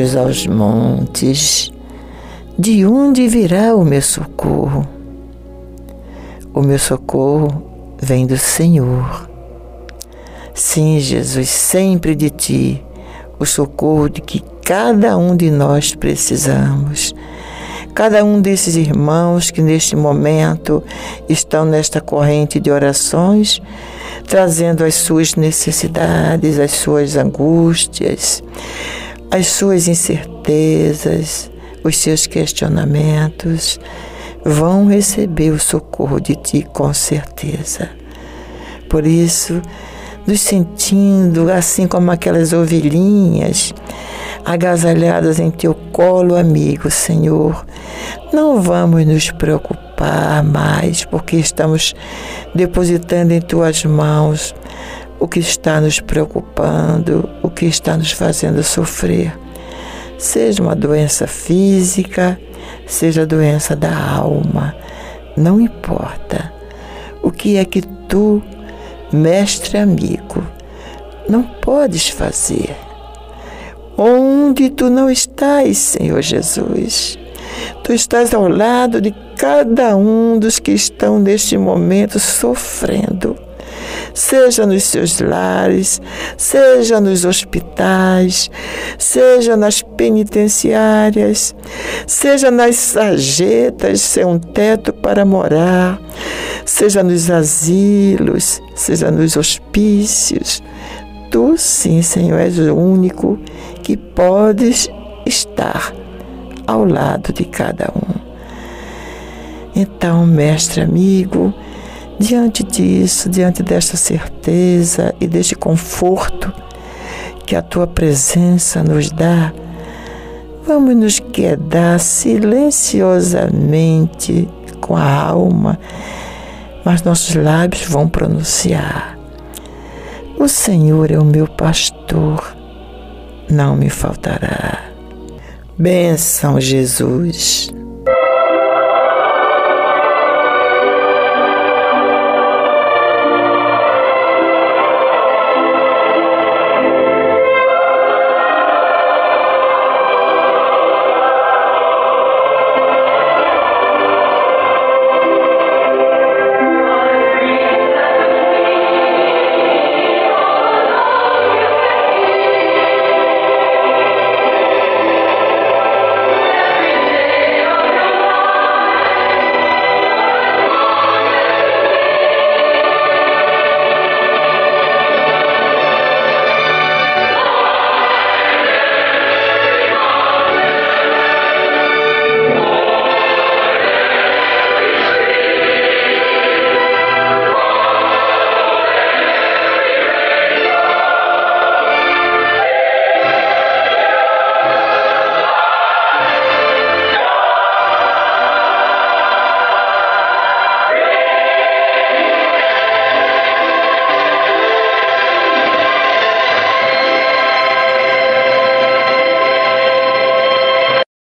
Olhos aos montes, de onde virá o meu socorro? O meu socorro vem do Senhor. Sim, Jesus, sempre de ti, o socorro de que cada um de nós precisamos. Cada um desses irmãos que neste momento estão nesta corrente de orações, trazendo as suas necessidades, as suas angústias, as suas incertezas, os seus questionamentos, vão receber o socorro de Ti com certeza. Por isso, nos sentindo assim como aquelas ovelhinhas agasalhadas em Teu colo, amigo, Senhor, não vamos nos preocupar mais, porque estamos depositando em Tuas mãos o que está nos preocupando, o que está nos fazendo sofrer. Seja uma doença física, seja doença da alma, não importa. O que é que tu, mestre amigo, não podes fazer? Onde tu não estás, Senhor Jesus? Tu estás ao lado de cada um dos que estão neste momento sofrendo seja nos seus lares, seja nos hospitais, seja nas penitenciárias, seja nas sarjetas sem um teto para morar, seja nos asilos, seja nos hospícios. Tu, sim, Senhor, és o único que podes estar ao lado de cada um. Então, mestre amigo, Diante disso, diante desta certeza e deste conforto que a tua presença nos dá, vamos nos quedar silenciosamente com a alma, mas nossos lábios vão pronunciar: O Senhor é o meu pastor, não me faltará. Benção, Jesus.